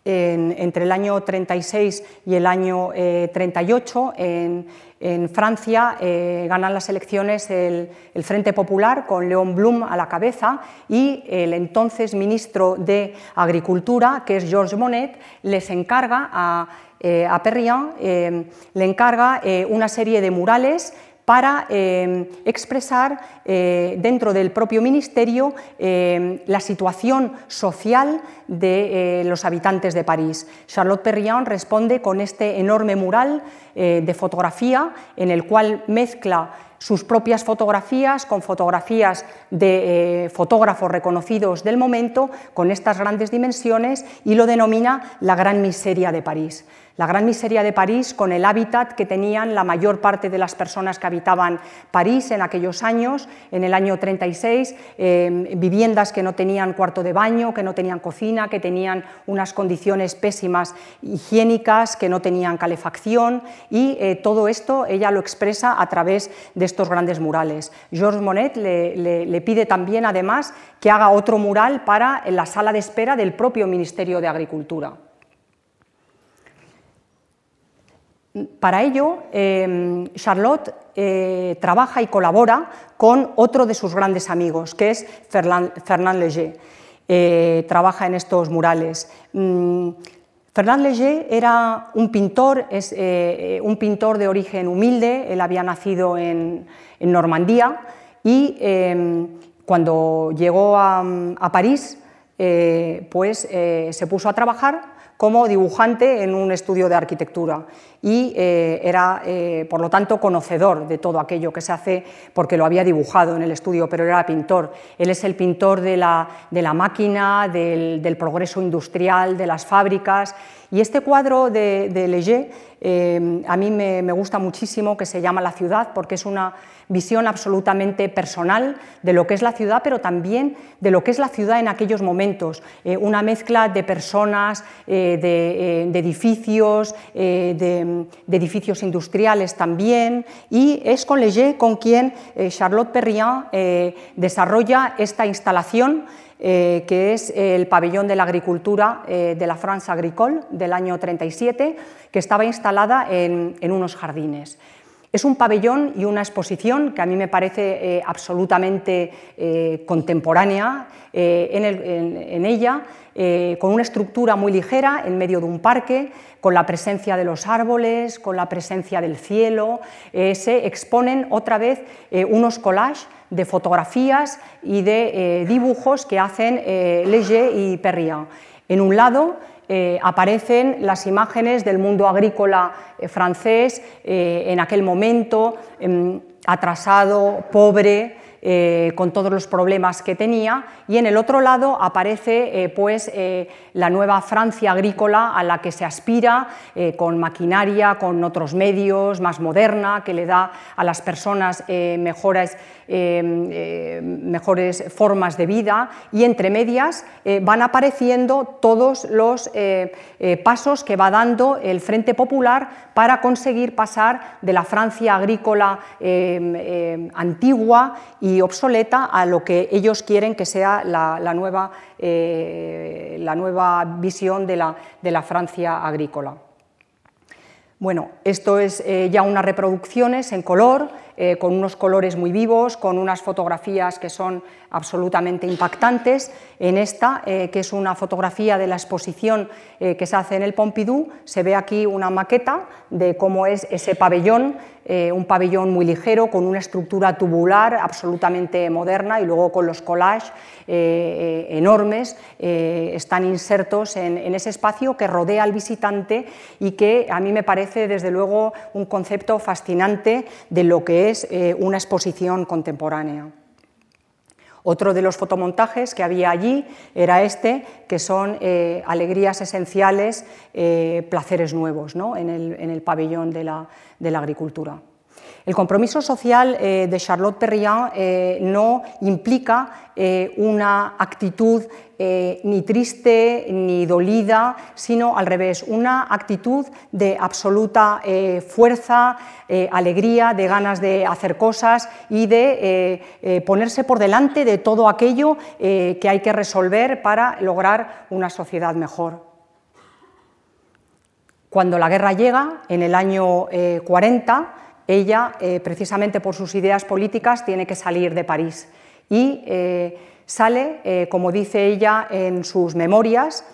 Speaker 2: entre el año 36 y el año 38, eh, en, Francia eh, ganan las elecciones el, Frente Popular con León Blum a la cabeza y el entonces ministro de Agricultura, que es Georges Monet, les encarga a, eh, Perriand, le encarga una serie de murales para eh, expresar eh, dentro del propio ministerio eh, la situación social de los habitantes de París. Charlotte Perriand responde con este enorme mural de fotografía en el cual mezcla sus propias fotografías con fotografías de fotógrafos reconocidos del momento, con estas grandes dimensiones, y lo denomina la gran miseria de París la gran miseria de París con el hábitat que tenían la mayor parte de las personas que habitaban París en aquellos años, en el año 36, em, viviendas que no tenían cuarto de baño, que no tenían cocina, que tenían unas condiciones pésimas higiénicas, que no tenían calefacción y eh, todo esto ella lo expresa a través de estos grandes murales. Georges Monet le, pide también, además, que haga otro mural para la sala de espera del propio Ministerio de Agricultura. Para ello, em, Charlotte eh, trabaja y colabora con otro de sus grandes amigos, que es Fernand Léger. Eh, trabaja en estos murales. Mm, Fernand Léger era un pintor, es, eh, un pintor de origen humilde, él había nacido en, Normandía y em, cuando llegó a, a París, pues se puso a trabajar como dibujante en un estudio de arquitectura y eh, era, eh, por lo tanto, conocedor de todo aquello que se hace porque lo había dibujado en el estudio, pero era pintor. Él es el pintor de la, máquina, del, progreso industrial, de las fábricas. Y este cuadro de, de Leger eh, a mí me, gusta muchísimo, que se llama La ciudad, porque es una visión absolutamente personal de lo que es la ciudad, pero también de lo que es la ciudad en aquellos momentos. Eh, una mezcla de personas, eh, de, de, edificios, de, de, edificios industriales también, y es con Leger con quien Charlotte Perriand desarrolla esta instalación eh, que es el pabellón de la agricultura eh, de la France Agricole del año 37, que estaba instalada en, unos jardines. Es un pabellón y una exposición que a mí me parece eh, absolutamente contemporánea en, ella, con una estructura muy ligera en medio de un parque, con la presencia de los árboles, con la presencia del cielo. se exponen otra vez unos collages de fotografías y de eh, dibujos que hacen eh, Léger y Perriand. En un lado eh, aparecen las imágenes del mundo agrícola francés en aquel momento, em, atrasado, pobre, eh, con todos los problemas que tenía, y en el otro lado aparece eh, pues, eh, la nueva Francia agrícola a la que se aspira, con maquinaria, con otros medios, más moderna, que le da a las personas mejores, mejores formas de vida, y entre medias van apareciendo todos los pasos que va dando el Frente Popular para conseguir pasar de la Francia agrícola antigua y obsoleta a lo que ellos quieren que sea la, nueva, eh, la nueva, visión de la, de la Francia agrícola. Bueno, esto es eh, ya unas reproducciones en color, eh, con unos colores muy vivos, con unas fotografías que son absolutamente impactantes. En esta, que es una fotografía de la exposición que se hace en el Pompidou, se ve aquí una maqueta de cómo es ese pabellón eh, un pabellón muy ligero con una estructura tubular absolutamente moderna y luego con los collages eh, eh, enormes están insertos en, ese espacio que rodea al visitante y que a mí me parece desde luego un concepto fascinante de lo que es una exposición contemporánea. Otro de los fotomontajes que había allí era este, que son alegrías esenciales, placeres nuevos en, el, pabellón de la, de la agricultura. El compromiso social eh, de Charlotte Perriand eh, no implica eh, una actitud ni triste ni dolida, sino al revés, una actitud de absoluta fuerza, alegría, de ganas de hacer cosas y de ponerse por delante de todo aquello que hay que resolver para lograr una sociedad mejor. Cuando la guerra llega, en el año 40, eh, ella, eh, precisamente por sus ideas políticas, tiene que salir de París. Y eh, sale, como dice ella en sus memorias,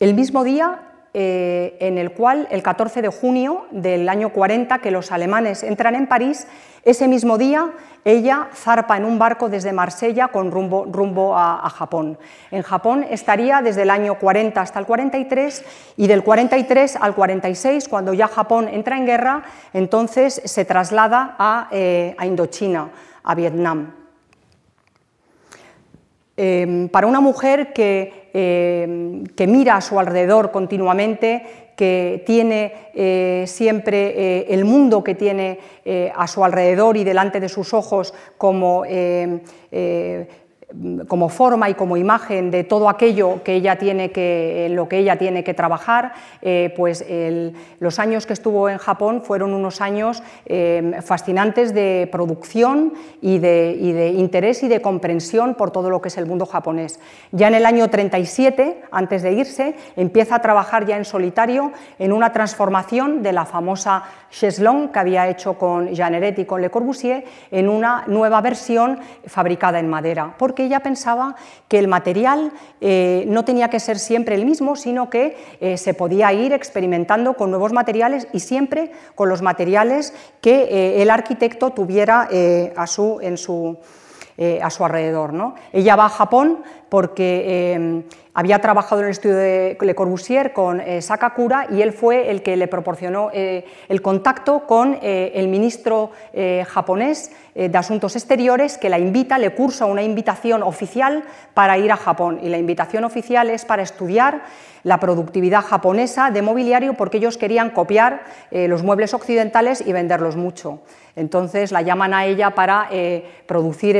Speaker 2: el mismo día en el cual, el 14 de junio del año 40, que los alemanes entran en París, ese mismo día ella zarpa en un barco desde Marsella con rumbo, rumbo a, Japón. En Japón estaría desde el año 40 hasta el 43 y del 43 al 46, cuando ya Japón entra en guerra, entonces se traslada a, eh, Indochina, a Vietnam. Em, para una mujer que, em, que, mira a su alrededor continuamente, que tiene eh, siempre eh, el mundo que tiene eh, a su alrededor y delante de sus ojos como como forma y como imagen de todo aquello que ella tiene que, lo que ella tiene que trabajar, eh, pues los años que estuvo en Japón fueron unos años eh, fascinantes de producción y de, interés y de comprensión por todo lo que es el mundo japonés. Ya en el año 37, antes de irse, empieza a trabajar ya en solitario en una transformación de la famosa Cheslong que había hecho con Jean y con Le Corbusier en una nueva versión fabricada en madera que ella pensaba que el material eh, no tenía que ser siempre el mismo, sino que eh, se podía ir experimentando con nuevos materiales y siempre con los materiales que eh, el arquitecto tuviera a, su, en su, a su alrededor. ¿no? Ella va a Japón porque había trabajado en el estudio de Le Corbusier con eh, Sakakura y él fue el que le proporcionó eh, el contacto con eh, el ministro japonés de Asuntos Exteriores que la invita, le cursa una invitación oficial para ir a Japón. Y la invitación oficial es para estudiar la productividad japonesa de mobiliario porque ellos querían copiar los muebles occidentales y venderlos mucho. Entonces la llaman a ella para reproducir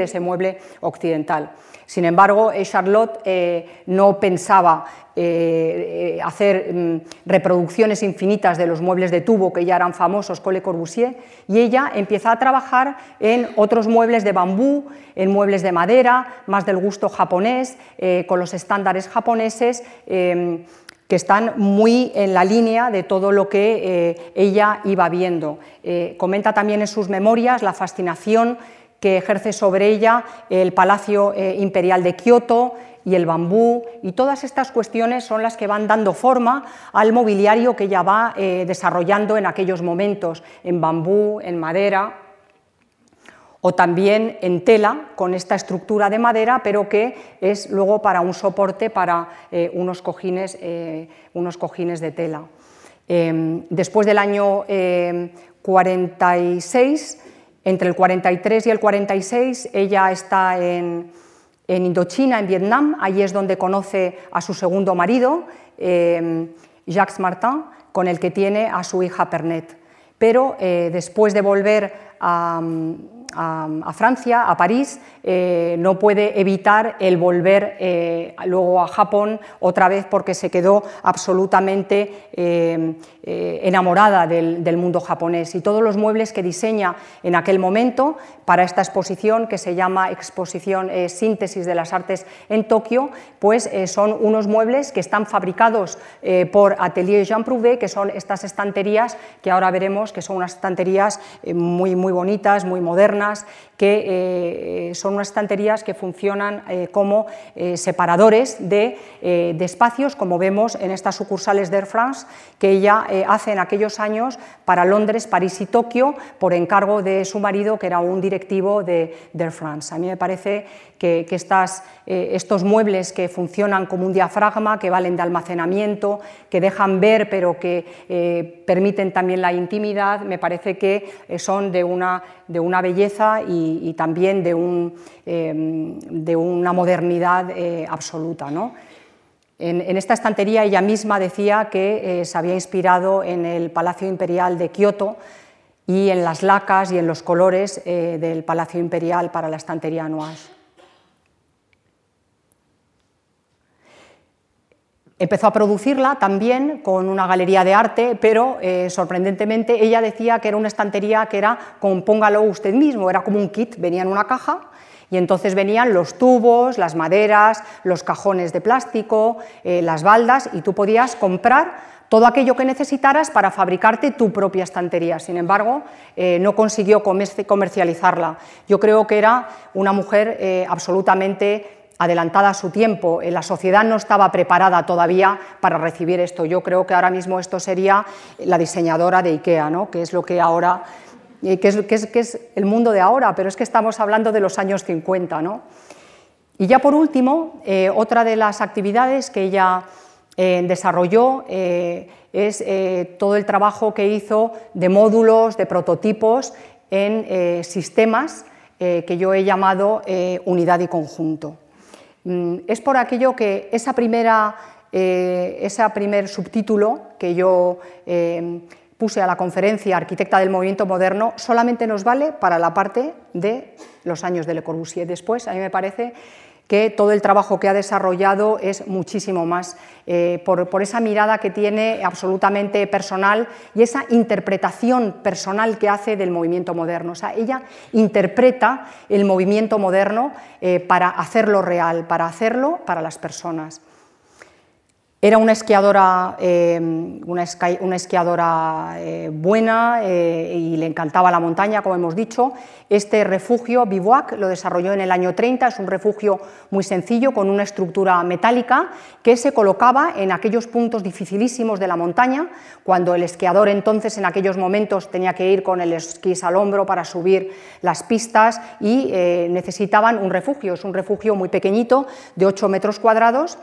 Speaker 2: ese mueble occidental. Sin embargo, eh, Charlotte eh, no pensaba eh, hacer mm, reproducciones infinitas de los muebles de tubo que ya eran famosos con Le Corbusier y ella empieza a trabajar en otros muebles de bambú, en muebles de madera, más del gusto japonés, con los estándares japoneses que están muy en la línea de todo lo que ella iba viendo. comenta también en sus memorias la fascinación que ejerce sobre ella el Palacio eh, Imperial de Kioto y el bambú, y todas estas cuestiones son las que van dando forma al mobiliario que ella va eh, desarrollando en aquellos momentos, en bambú, en madera o también en tela con esta estructura de madera, pero que es luego para un soporte para eh, unos, cojines, unos cojines de tela. Em, después del año 46 entre el 43 y el 46 ella está en, Indochina, en Vietnam, allí es donde conoce a su segundo marido, eh, Jacques Martin, con el que tiene a su hija Pernet. Pero eh, después de volver a, Francia, a París, eh, no puede evitar el volver eh, luego a Japón otra vez porque se quedó absolutamente eh, enamorada del, mundo japonés. Y todos los muebles que diseña en aquel momento para esta exposición que se llama Exposición Síntesis de las Artes en Tokio, pues son unos muebles que están fabricados por Atelier Jean Prouvé, que son estas estanterías que ahora veremos que son unas estanterías muy, muy bonitas, muy modernas que eh, son unas estanterías que funcionan eh, como eh, separadores de, espacios, como vemos en estas sucursales de Air France, que ella hace en aquellos años para Londres, París y Tokio, por encargo de su marido, que era un directivo de, de France. A mí me parece que, estas, estos muebles que funcionan como un diafragma, que valen de almacenamiento, que dejan ver pero que permiten también la intimidad, me parece que son de una, belleza y, también de, de, una modernidad eh, absoluta. En, esta estantería ella misma decía que eh, se había inspirado en el Palacio Imperial de Kioto y en las lacas y en los colores eh, del Palacio Imperial para la estantería Noage. Empezó a producirla también con una galería de arte, pero eh, sorprendentemente ella decía que era una estantería que era, compóngalo usted mismo, era como un kit, venía en una caja y entonces venían los tubos, las maderas, los cajones de plástico, eh, las baldas y tú podías comprar todo aquello que necesitaras para fabricarte tu propia estantería. Sin embargo, eh, no consiguió comercializarla. Yo creo que era una mujer absolutamente adelantada a su tiempo, la sociedad no estaba preparada todavía para recibir esto. Yo creo que ahora mismo esto sería la diseñadora de IKEA, ¿no? que es lo que ahora, eh, que es, el mundo de ahora, pero es que estamos hablando de los años 50. ¿no? Y ya por último, eh, otra de las actividades que ella eh, desarrolló es todo el trabajo que hizo de módulos, de prototipos en sistemas que yo he llamado unidad y conjunto. Mm, es por aquello que eh, ese primer subtítulo que yo eh, puse a la conferencia Arquitecta del Movimiento Moderno, solamente nos vale para la parte de los años de Le Corbusier. Después, a mí me parece que todo el trabajo que ha desarrollado es muchísimo más, eh, por, esa mirada que tiene absolutamente personal y esa interpretación personal que hace del movimiento moderno. O sea, ella interpreta el movimiento moderno eh, para hacerlo real, para hacerlo para las personas. Era una esquiadora, eh, una, esquiadora eh, buena eh, y le encantaba la montaña, como hemos dicho. Este refugio, Bivouac, lo desarrolló en el año 30, es un refugio muy sencillo con una estructura metálica que se colocaba en aquellos puntos dificilísimos de la montaña, cuando el esquiador entonces en aquellos momentos tenía que ir con el esquí al hombro para subir las pistas y necesitaban un refugio. Es un refugio muy pequeñito, de 8 metros cuadrados,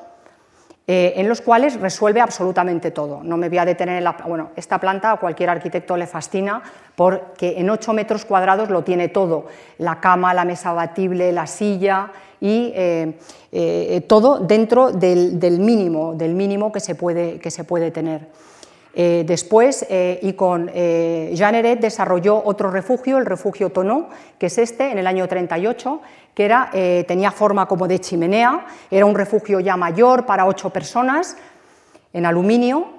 Speaker 2: eh, en los cuales resuelve absolutamente todo. No me voy a detener en la... Bueno, esta planta a cualquier arquitecto le fascina porque en 8 metros cuadrados lo tiene todo, la cama, la mesa batible, la silla y eh, eh, todo dentro del, del, mínimo, del mínimo que se puede, que se puede tener. Eh, después, eh, y con eh, desarrolló otro refugio, el refugio Tonneau, que es este, en el año 38, que era, tenía forma como de chimenea, era un refugio ya mayor para ocho personas, en aluminio,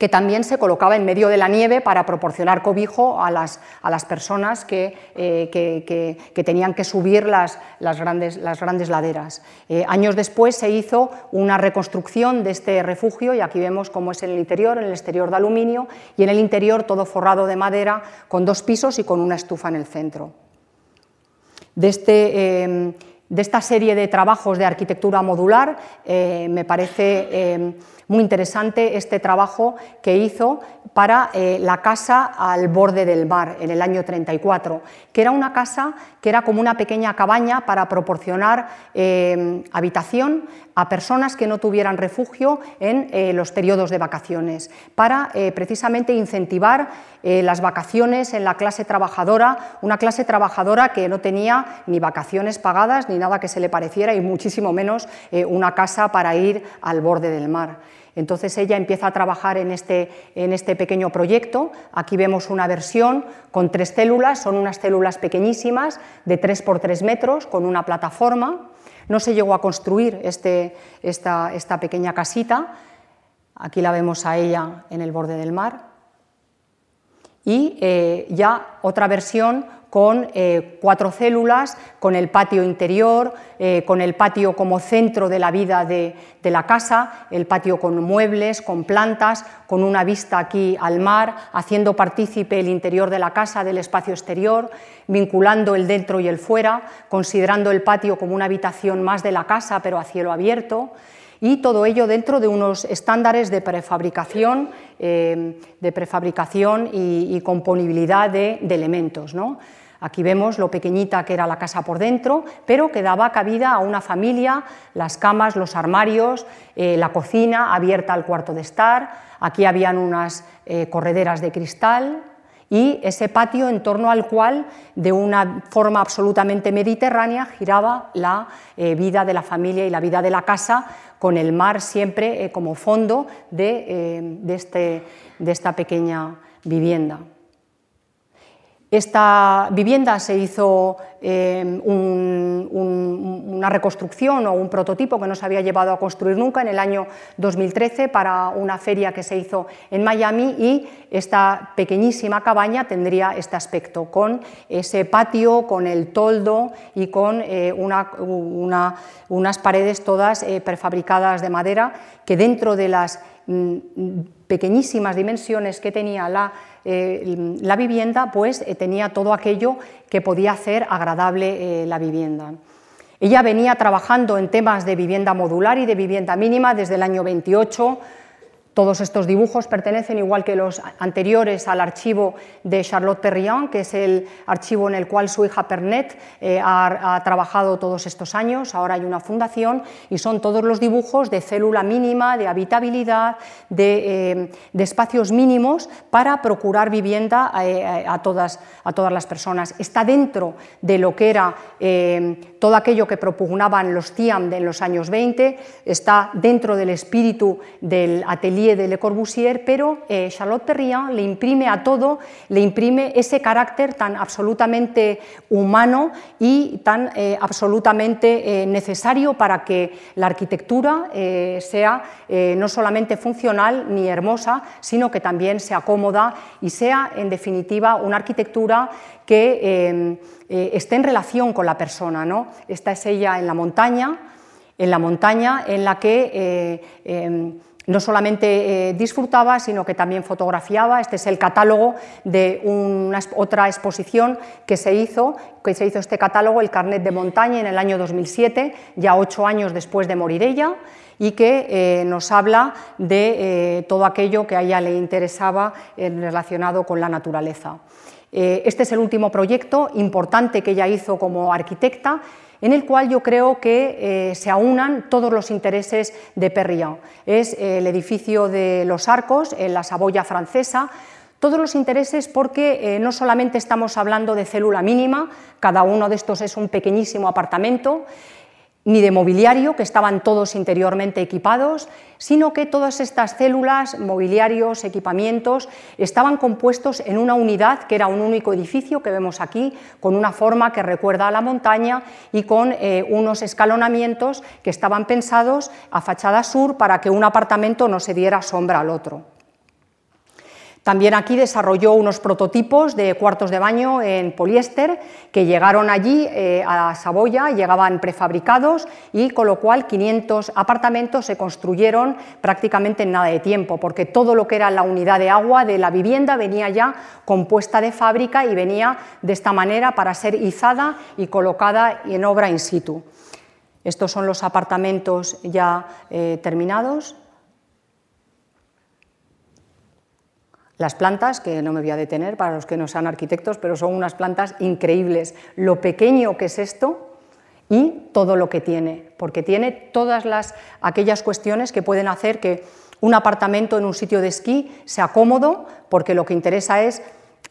Speaker 2: que también se colocaba en medio de la nieve para proporcionar cobijo a las, a las personas que, eh, que, tenían que subir las, las, grandes, las grandes, laderas. Eh, años después se hizo una reconstrucción de este refugio y aquí vemos cómo es en el interior, en el exterior de aluminio y en el interior todo forrado de madera con dos pisos y con una estufa en el centro. De este, eh, de esta serie de trabajos de arquitectura modular me parece muy interesante este trabajo que hizo para eh, la casa al borde del mar en el año 34, que era una casa que era como una pequeña cabaña para proporcionar eh, habitación a personas que no tuvieran refugio en eh, los periodos de vacaciones, para precisamente incentivar las vacaciones en la clase trabajadora, una clase trabajadora que no tenía ni vacaciones pagadas ni nada que se le pareciera y muchísimo menos una casa para ir al borde del mar. Entonces ella empieza a trabajar en este, en este pequeño proyecto. Aquí vemos una versión con tres células, son unas células pequeñísimas de 3 por 3 metros con una plataforma. No se llegó a construir este, esta, esta pequeña casita. Aquí la vemos a ella en el borde del mar. Y eh, ya otra versión con eh, cuatro células, con el patio interior, eh, con el patio como centro de la vida de, la casa, el patio con muebles, con plantas, con una vista aquí al mar, haciendo partícipe el interior de la casa del espacio exterior, vinculando el dentro y el fuera, considerando el patio como una habitación más de la casa, pero a cielo abierto y todo ello dentro de unos estándares de prefabricación, eh, de prefabricación y, componibilidad de, de elementos. ¿no? Aquí vemos lo pequeñita que era la casa por dentro, pero que daba cabida a una familia, las camas, los armarios, eh, la cocina abierta al cuarto de estar, aquí habían unas eh, correderas de cristal y ese patio en torno al cual, de una forma absolutamente mediterránea, giraba la eh, vida de la familia y la vida de la casa, con el mar siempre como fondo de, este, de esta pequeña vivienda. Esta vivienda se hizo eh, una reconstrucción o un prototipo que no se había llevado a construir nunca en el año 2013 para una feria que se hizo en Miami y esta pequeñísima cabaña tendría este aspecto, con ese patio, con el toldo y con eh, unas paredes todas eh, prefabricadas de madera que dentro de las mm, pequeñísimas dimensiones que tenía la eh, la vivienda pues eh, tenía todo aquello que podía hacer agradable eh, la vivienda. Ella venía trabajando en temas de vivienda modular y de vivienda mínima desde el año 28 todos estos dibujos pertenecen, igual que los anteriores, al archivo de Charlotte Perriand, que es el archivo en el cual su hija Pernet eh, ha, trabajado todos estos años. Ahora hay una fundación y son todos los dibujos de célula mínima, de habitabilidad, de, eh, espacios mínimos para procurar vivienda eh, a, todas, a, todas, las personas. Está dentro de lo que era todo aquello que propugnaban los TIAM en los años 20 está dentro del espíritu del atelier de Le Corbusier, pero eh, Charlotte Perriand le imprime a todo, le imprime ese carácter tan absolutamente humano y tan eh, absolutamente necesario para que la arquitectura sea no solamente funcional ni hermosa, sino que también sea cómoda y sea, en definitiva, una arquitectura que eh, esté en relación con la persona. ¿no? Esta es ella en la montaña, en la montaña en la que eh, em, no solamente eh, disfrutaba, sino que también fotografiaba. Este es el catálogo de una, otra exposición que se hizo, que se hizo este catálogo, el Carnet de Montaña, en el año 2007, ya ocho años después de morir ella, y que nos habla de todo aquello que a ella le interesaba relacionado con la naturaleza. Eh, este es el último proyecto importante que ella hizo como arquitecta, en el cual yo creo que eh, se aunan todos los intereses de Perriand. Es eh, el edificio de los arcos en la Saboya francesa, todos los intereses porque no solamente estamos hablando de célula mínima, cada uno de estos es un pequeñísimo apartamento, ni de mobiliario, que estaban todos interiormente equipados, sino que todas estas células, mobiliarios, equipamientos, estaban compuestos en una unidad que era un único edificio que vemos aquí, con una forma que recuerda a la montaña y con eh, unos escalonamientos que estaban pensados a fachada sur para que un apartamento no se diera sombra al otro. También aquí desarrolló unos prototipos de cuartos de baño en poliéster que llegaron allí eh, a Saboya, llegaban prefabricados y con lo cual 500 apartamentos se construyeron prácticamente en nada de tiempo, porque todo lo que era la unidad de agua de la vivienda venía ya compuesta de fábrica y venía de esta manera para ser izada y colocada en obra in situ. Estos son los apartamentos ya eh, terminados. Las plantas, que no me voy a detener para los que no sean arquitectos, pero son unas plantas increíbles. Lo pequeño que es esto y todo lo que tiene, porque tiene todas las, aquellas cuestiones que pueden hacer que un apartamento en un sitio de esquí sea cómodo, porque lo que interesa es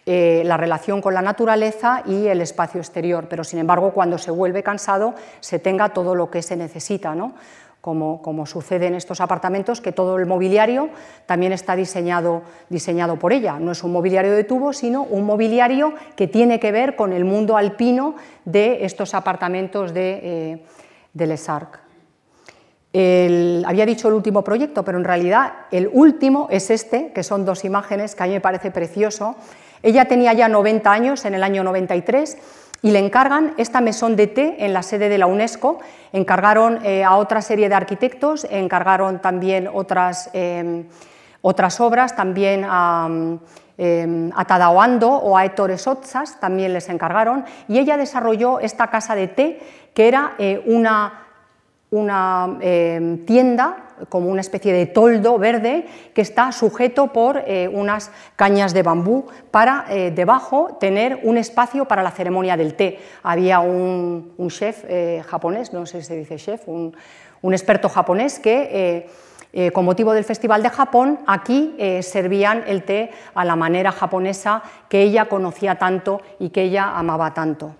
Speaker 2: eh, la relación con la naturaleza y el espacio exterior, pero sin embargo cuando se vuelve cansado se tenga todo lo que se necesita. ¿no? Como, sucede en estos apartamentos, que todo el mobiliario también está diseñado, diseñado por ella. No es un mobiliario de tubo, sino un mobiliario que tiene que ver con el mundo alpino de estos apartamentos de, eh, de Les Arcs. había dicho el último proyecto, pero en realidad el último es este, que son dos imágenes que a mí me parece precioso. Ella tenía ya 90 años en el año 93 y le encargan esta mesón de té en la sede de la UNESCO, encargaron eh, a otra serie de arquitectos, encargaron también otras, em, otras obras, también a, eh, a Tadaoando o a Ettore Sotzas, también les encargaron, y ella desarrolló esta casa de té, que era eh, una, una em, tienda como una especie de toldo verde que está sujeto por eh, unas cañas de bambú para eh, debajo tener un espacio para la ceremonia del té. Había un, chef eh, japonés, no sé si se dice chef, un, experto japonés que... con motivo del Festival de Japón, aquí servían el té a la manera japonesa que ella conocía tanto y que ella amaba tanto.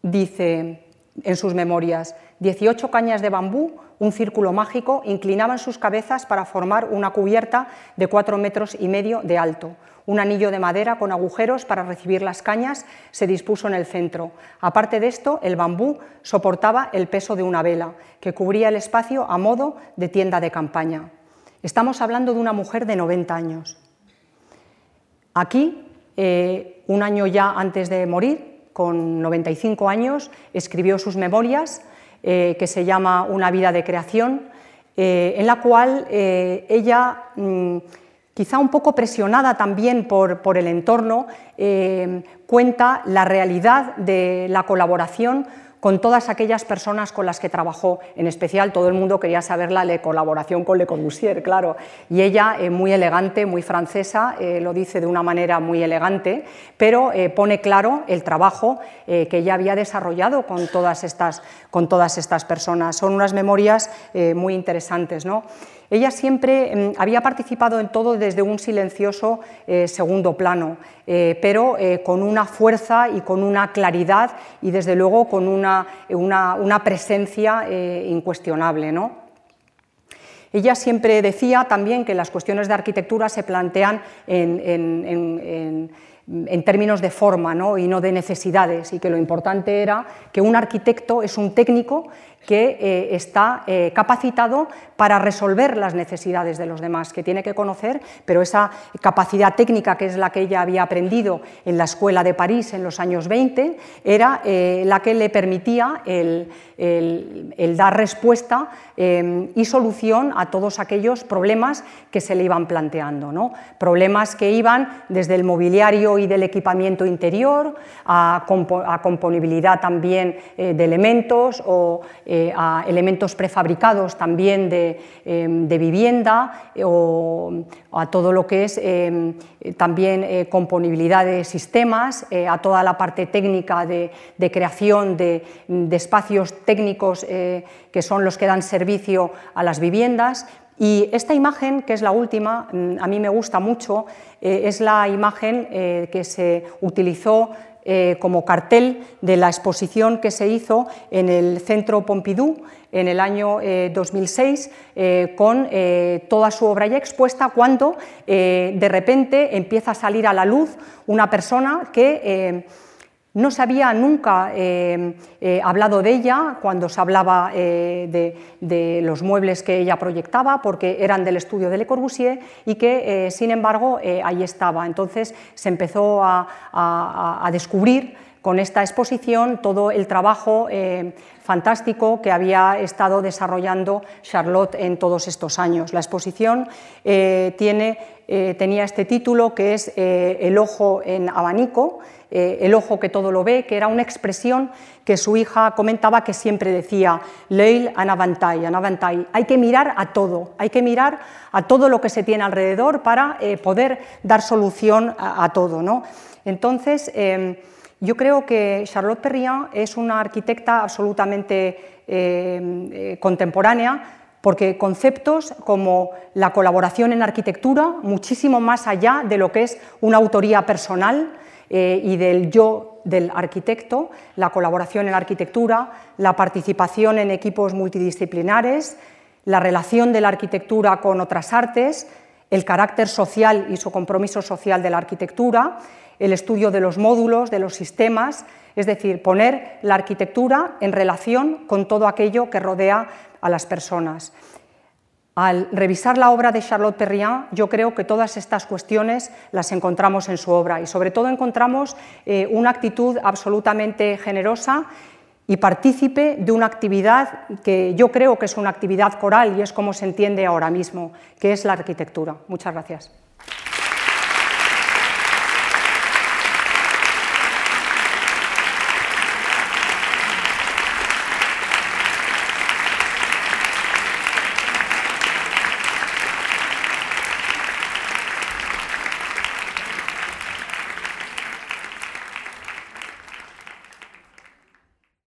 Speaker 2: Dice en sus memorias, 18 cañas de bambú, un círculo mágico, inclinaban sus cabezas para formar una cubierta de 4 metros y medio de alto. Un anillo de madera con agujeros para recibir las cañas se dispuso en el centro. Aparte de esto, el bambú soportaba el peso de una vela, que cubría el espacio a modo de tienda de campaña. Estamos hablando de una mujer de 90 años. Aquí, eh, un año ya antes de morir, con 95 años, escribió sus memorias eh, que se llama Una vida de creación, eh, en la cual eh, ella, mm, quizá un poco presionada también por, por el entorno, cuenta la realidad de la colaboración con todas aquellas personas con las que trabajó, en especial todo el mundo quería saber la colaboración con Le Corbusier, claro, y ella, eh, muy elegante, muy francesa, eh, lo dice de una manera muy elegante, pero eh, pone claro el trabajo que ella había desarrollado con todas estas, con todas estas personas. Son unas memorias muy interesantes. ¿no? Ella siempre mm, había participado en todo desde un silencioso eh, segundo plano, eh, pero eh, con una fuerza y con una claridad y desde luego con una, presencia incuestionable. Ella siempre decía también que las cuestiones de arquitectura se plantean en en términos de forma y no de necesidades, y que lo importante era que un arquitecto es un técnico que está capacitado para resolver las necesidades de los demás, que tiene que conocer, pero esa capacidad técnica, que es la que ella había aprendido en la escuela de París en los años 20, era eh, la que le permitía el, dar respuesta y solución a todos aquellos problemas que se le iban planteando. ¿no? Problemas que iban desde el mobiliario y del equipamiento interior a, componibilidad también de elementos o eh, a elementos prefabricados también de, em, vivienda eh, o a todo lo que es em, también componibilidad de sistemas, a toda la parte técnica de, creación de, espacios técnicos que son los que dan servicio a las viviendas, y esta imagen, que es la última, mm, a mí me gusta mucho, es la imagen que se utilizó eh, como cartel de la exposición que se hizo en el Centro Pompidou en el año 2006 eh, eh, con toda su obra ya expuesta cuando de repente empieza a salir a la luz una persona que no se había nunca eh, eh, hablado de ella cuando se hablaba eh, de, los muebles que ella proyectaba, porque eran del estudio de Le Corbusier y que, sin embargo, ahí estaba. Entonces se empezó a, descubrir con esta exposición todo el trabajo fantástico que había estado desarrollando Charlotte en todos estos años. La exposición tiene, tenía este título que es El ojo en abanico eh, el ojo que todo lo ve, que era una expresión que su hija comentaba que siempre decía, Leil anavantai, anavantai, hay que mirar a todo, hay que mirar a todo lo que se tiene alrededor para eh, poder dar solución a, todo. ¿no? Entonces, em, yo creo que Charlotte Perriand es una arquitecta absolutamente em, eh, contemporánea, porque conceptos como la colaboración en arquitectura, muchísimo más allá de lo que es una autoría personal, eh, y del yo del arquitecto, la colaboración en arquitectura, la participación en equipos multidisciplinares, la relación de la arquitectura con otras artes, el carácter social y su compromiso social de la arquitectura, el estudio de los módulos, de los sistemas, es decir, poner la arquitectura en relación con todo aquello que rodea a las personas. Al revisar la obra de Charlotte Perriand, yo creo que todas estas cuestiones las encontramos en su obra y sobre todo encontramos eh, una actitud absolutamente generosa y partícipe de una actividad que yo creo que es una actividad coral y es como se entiende ahora mismo, que es la arquitectura. Muchas gracias.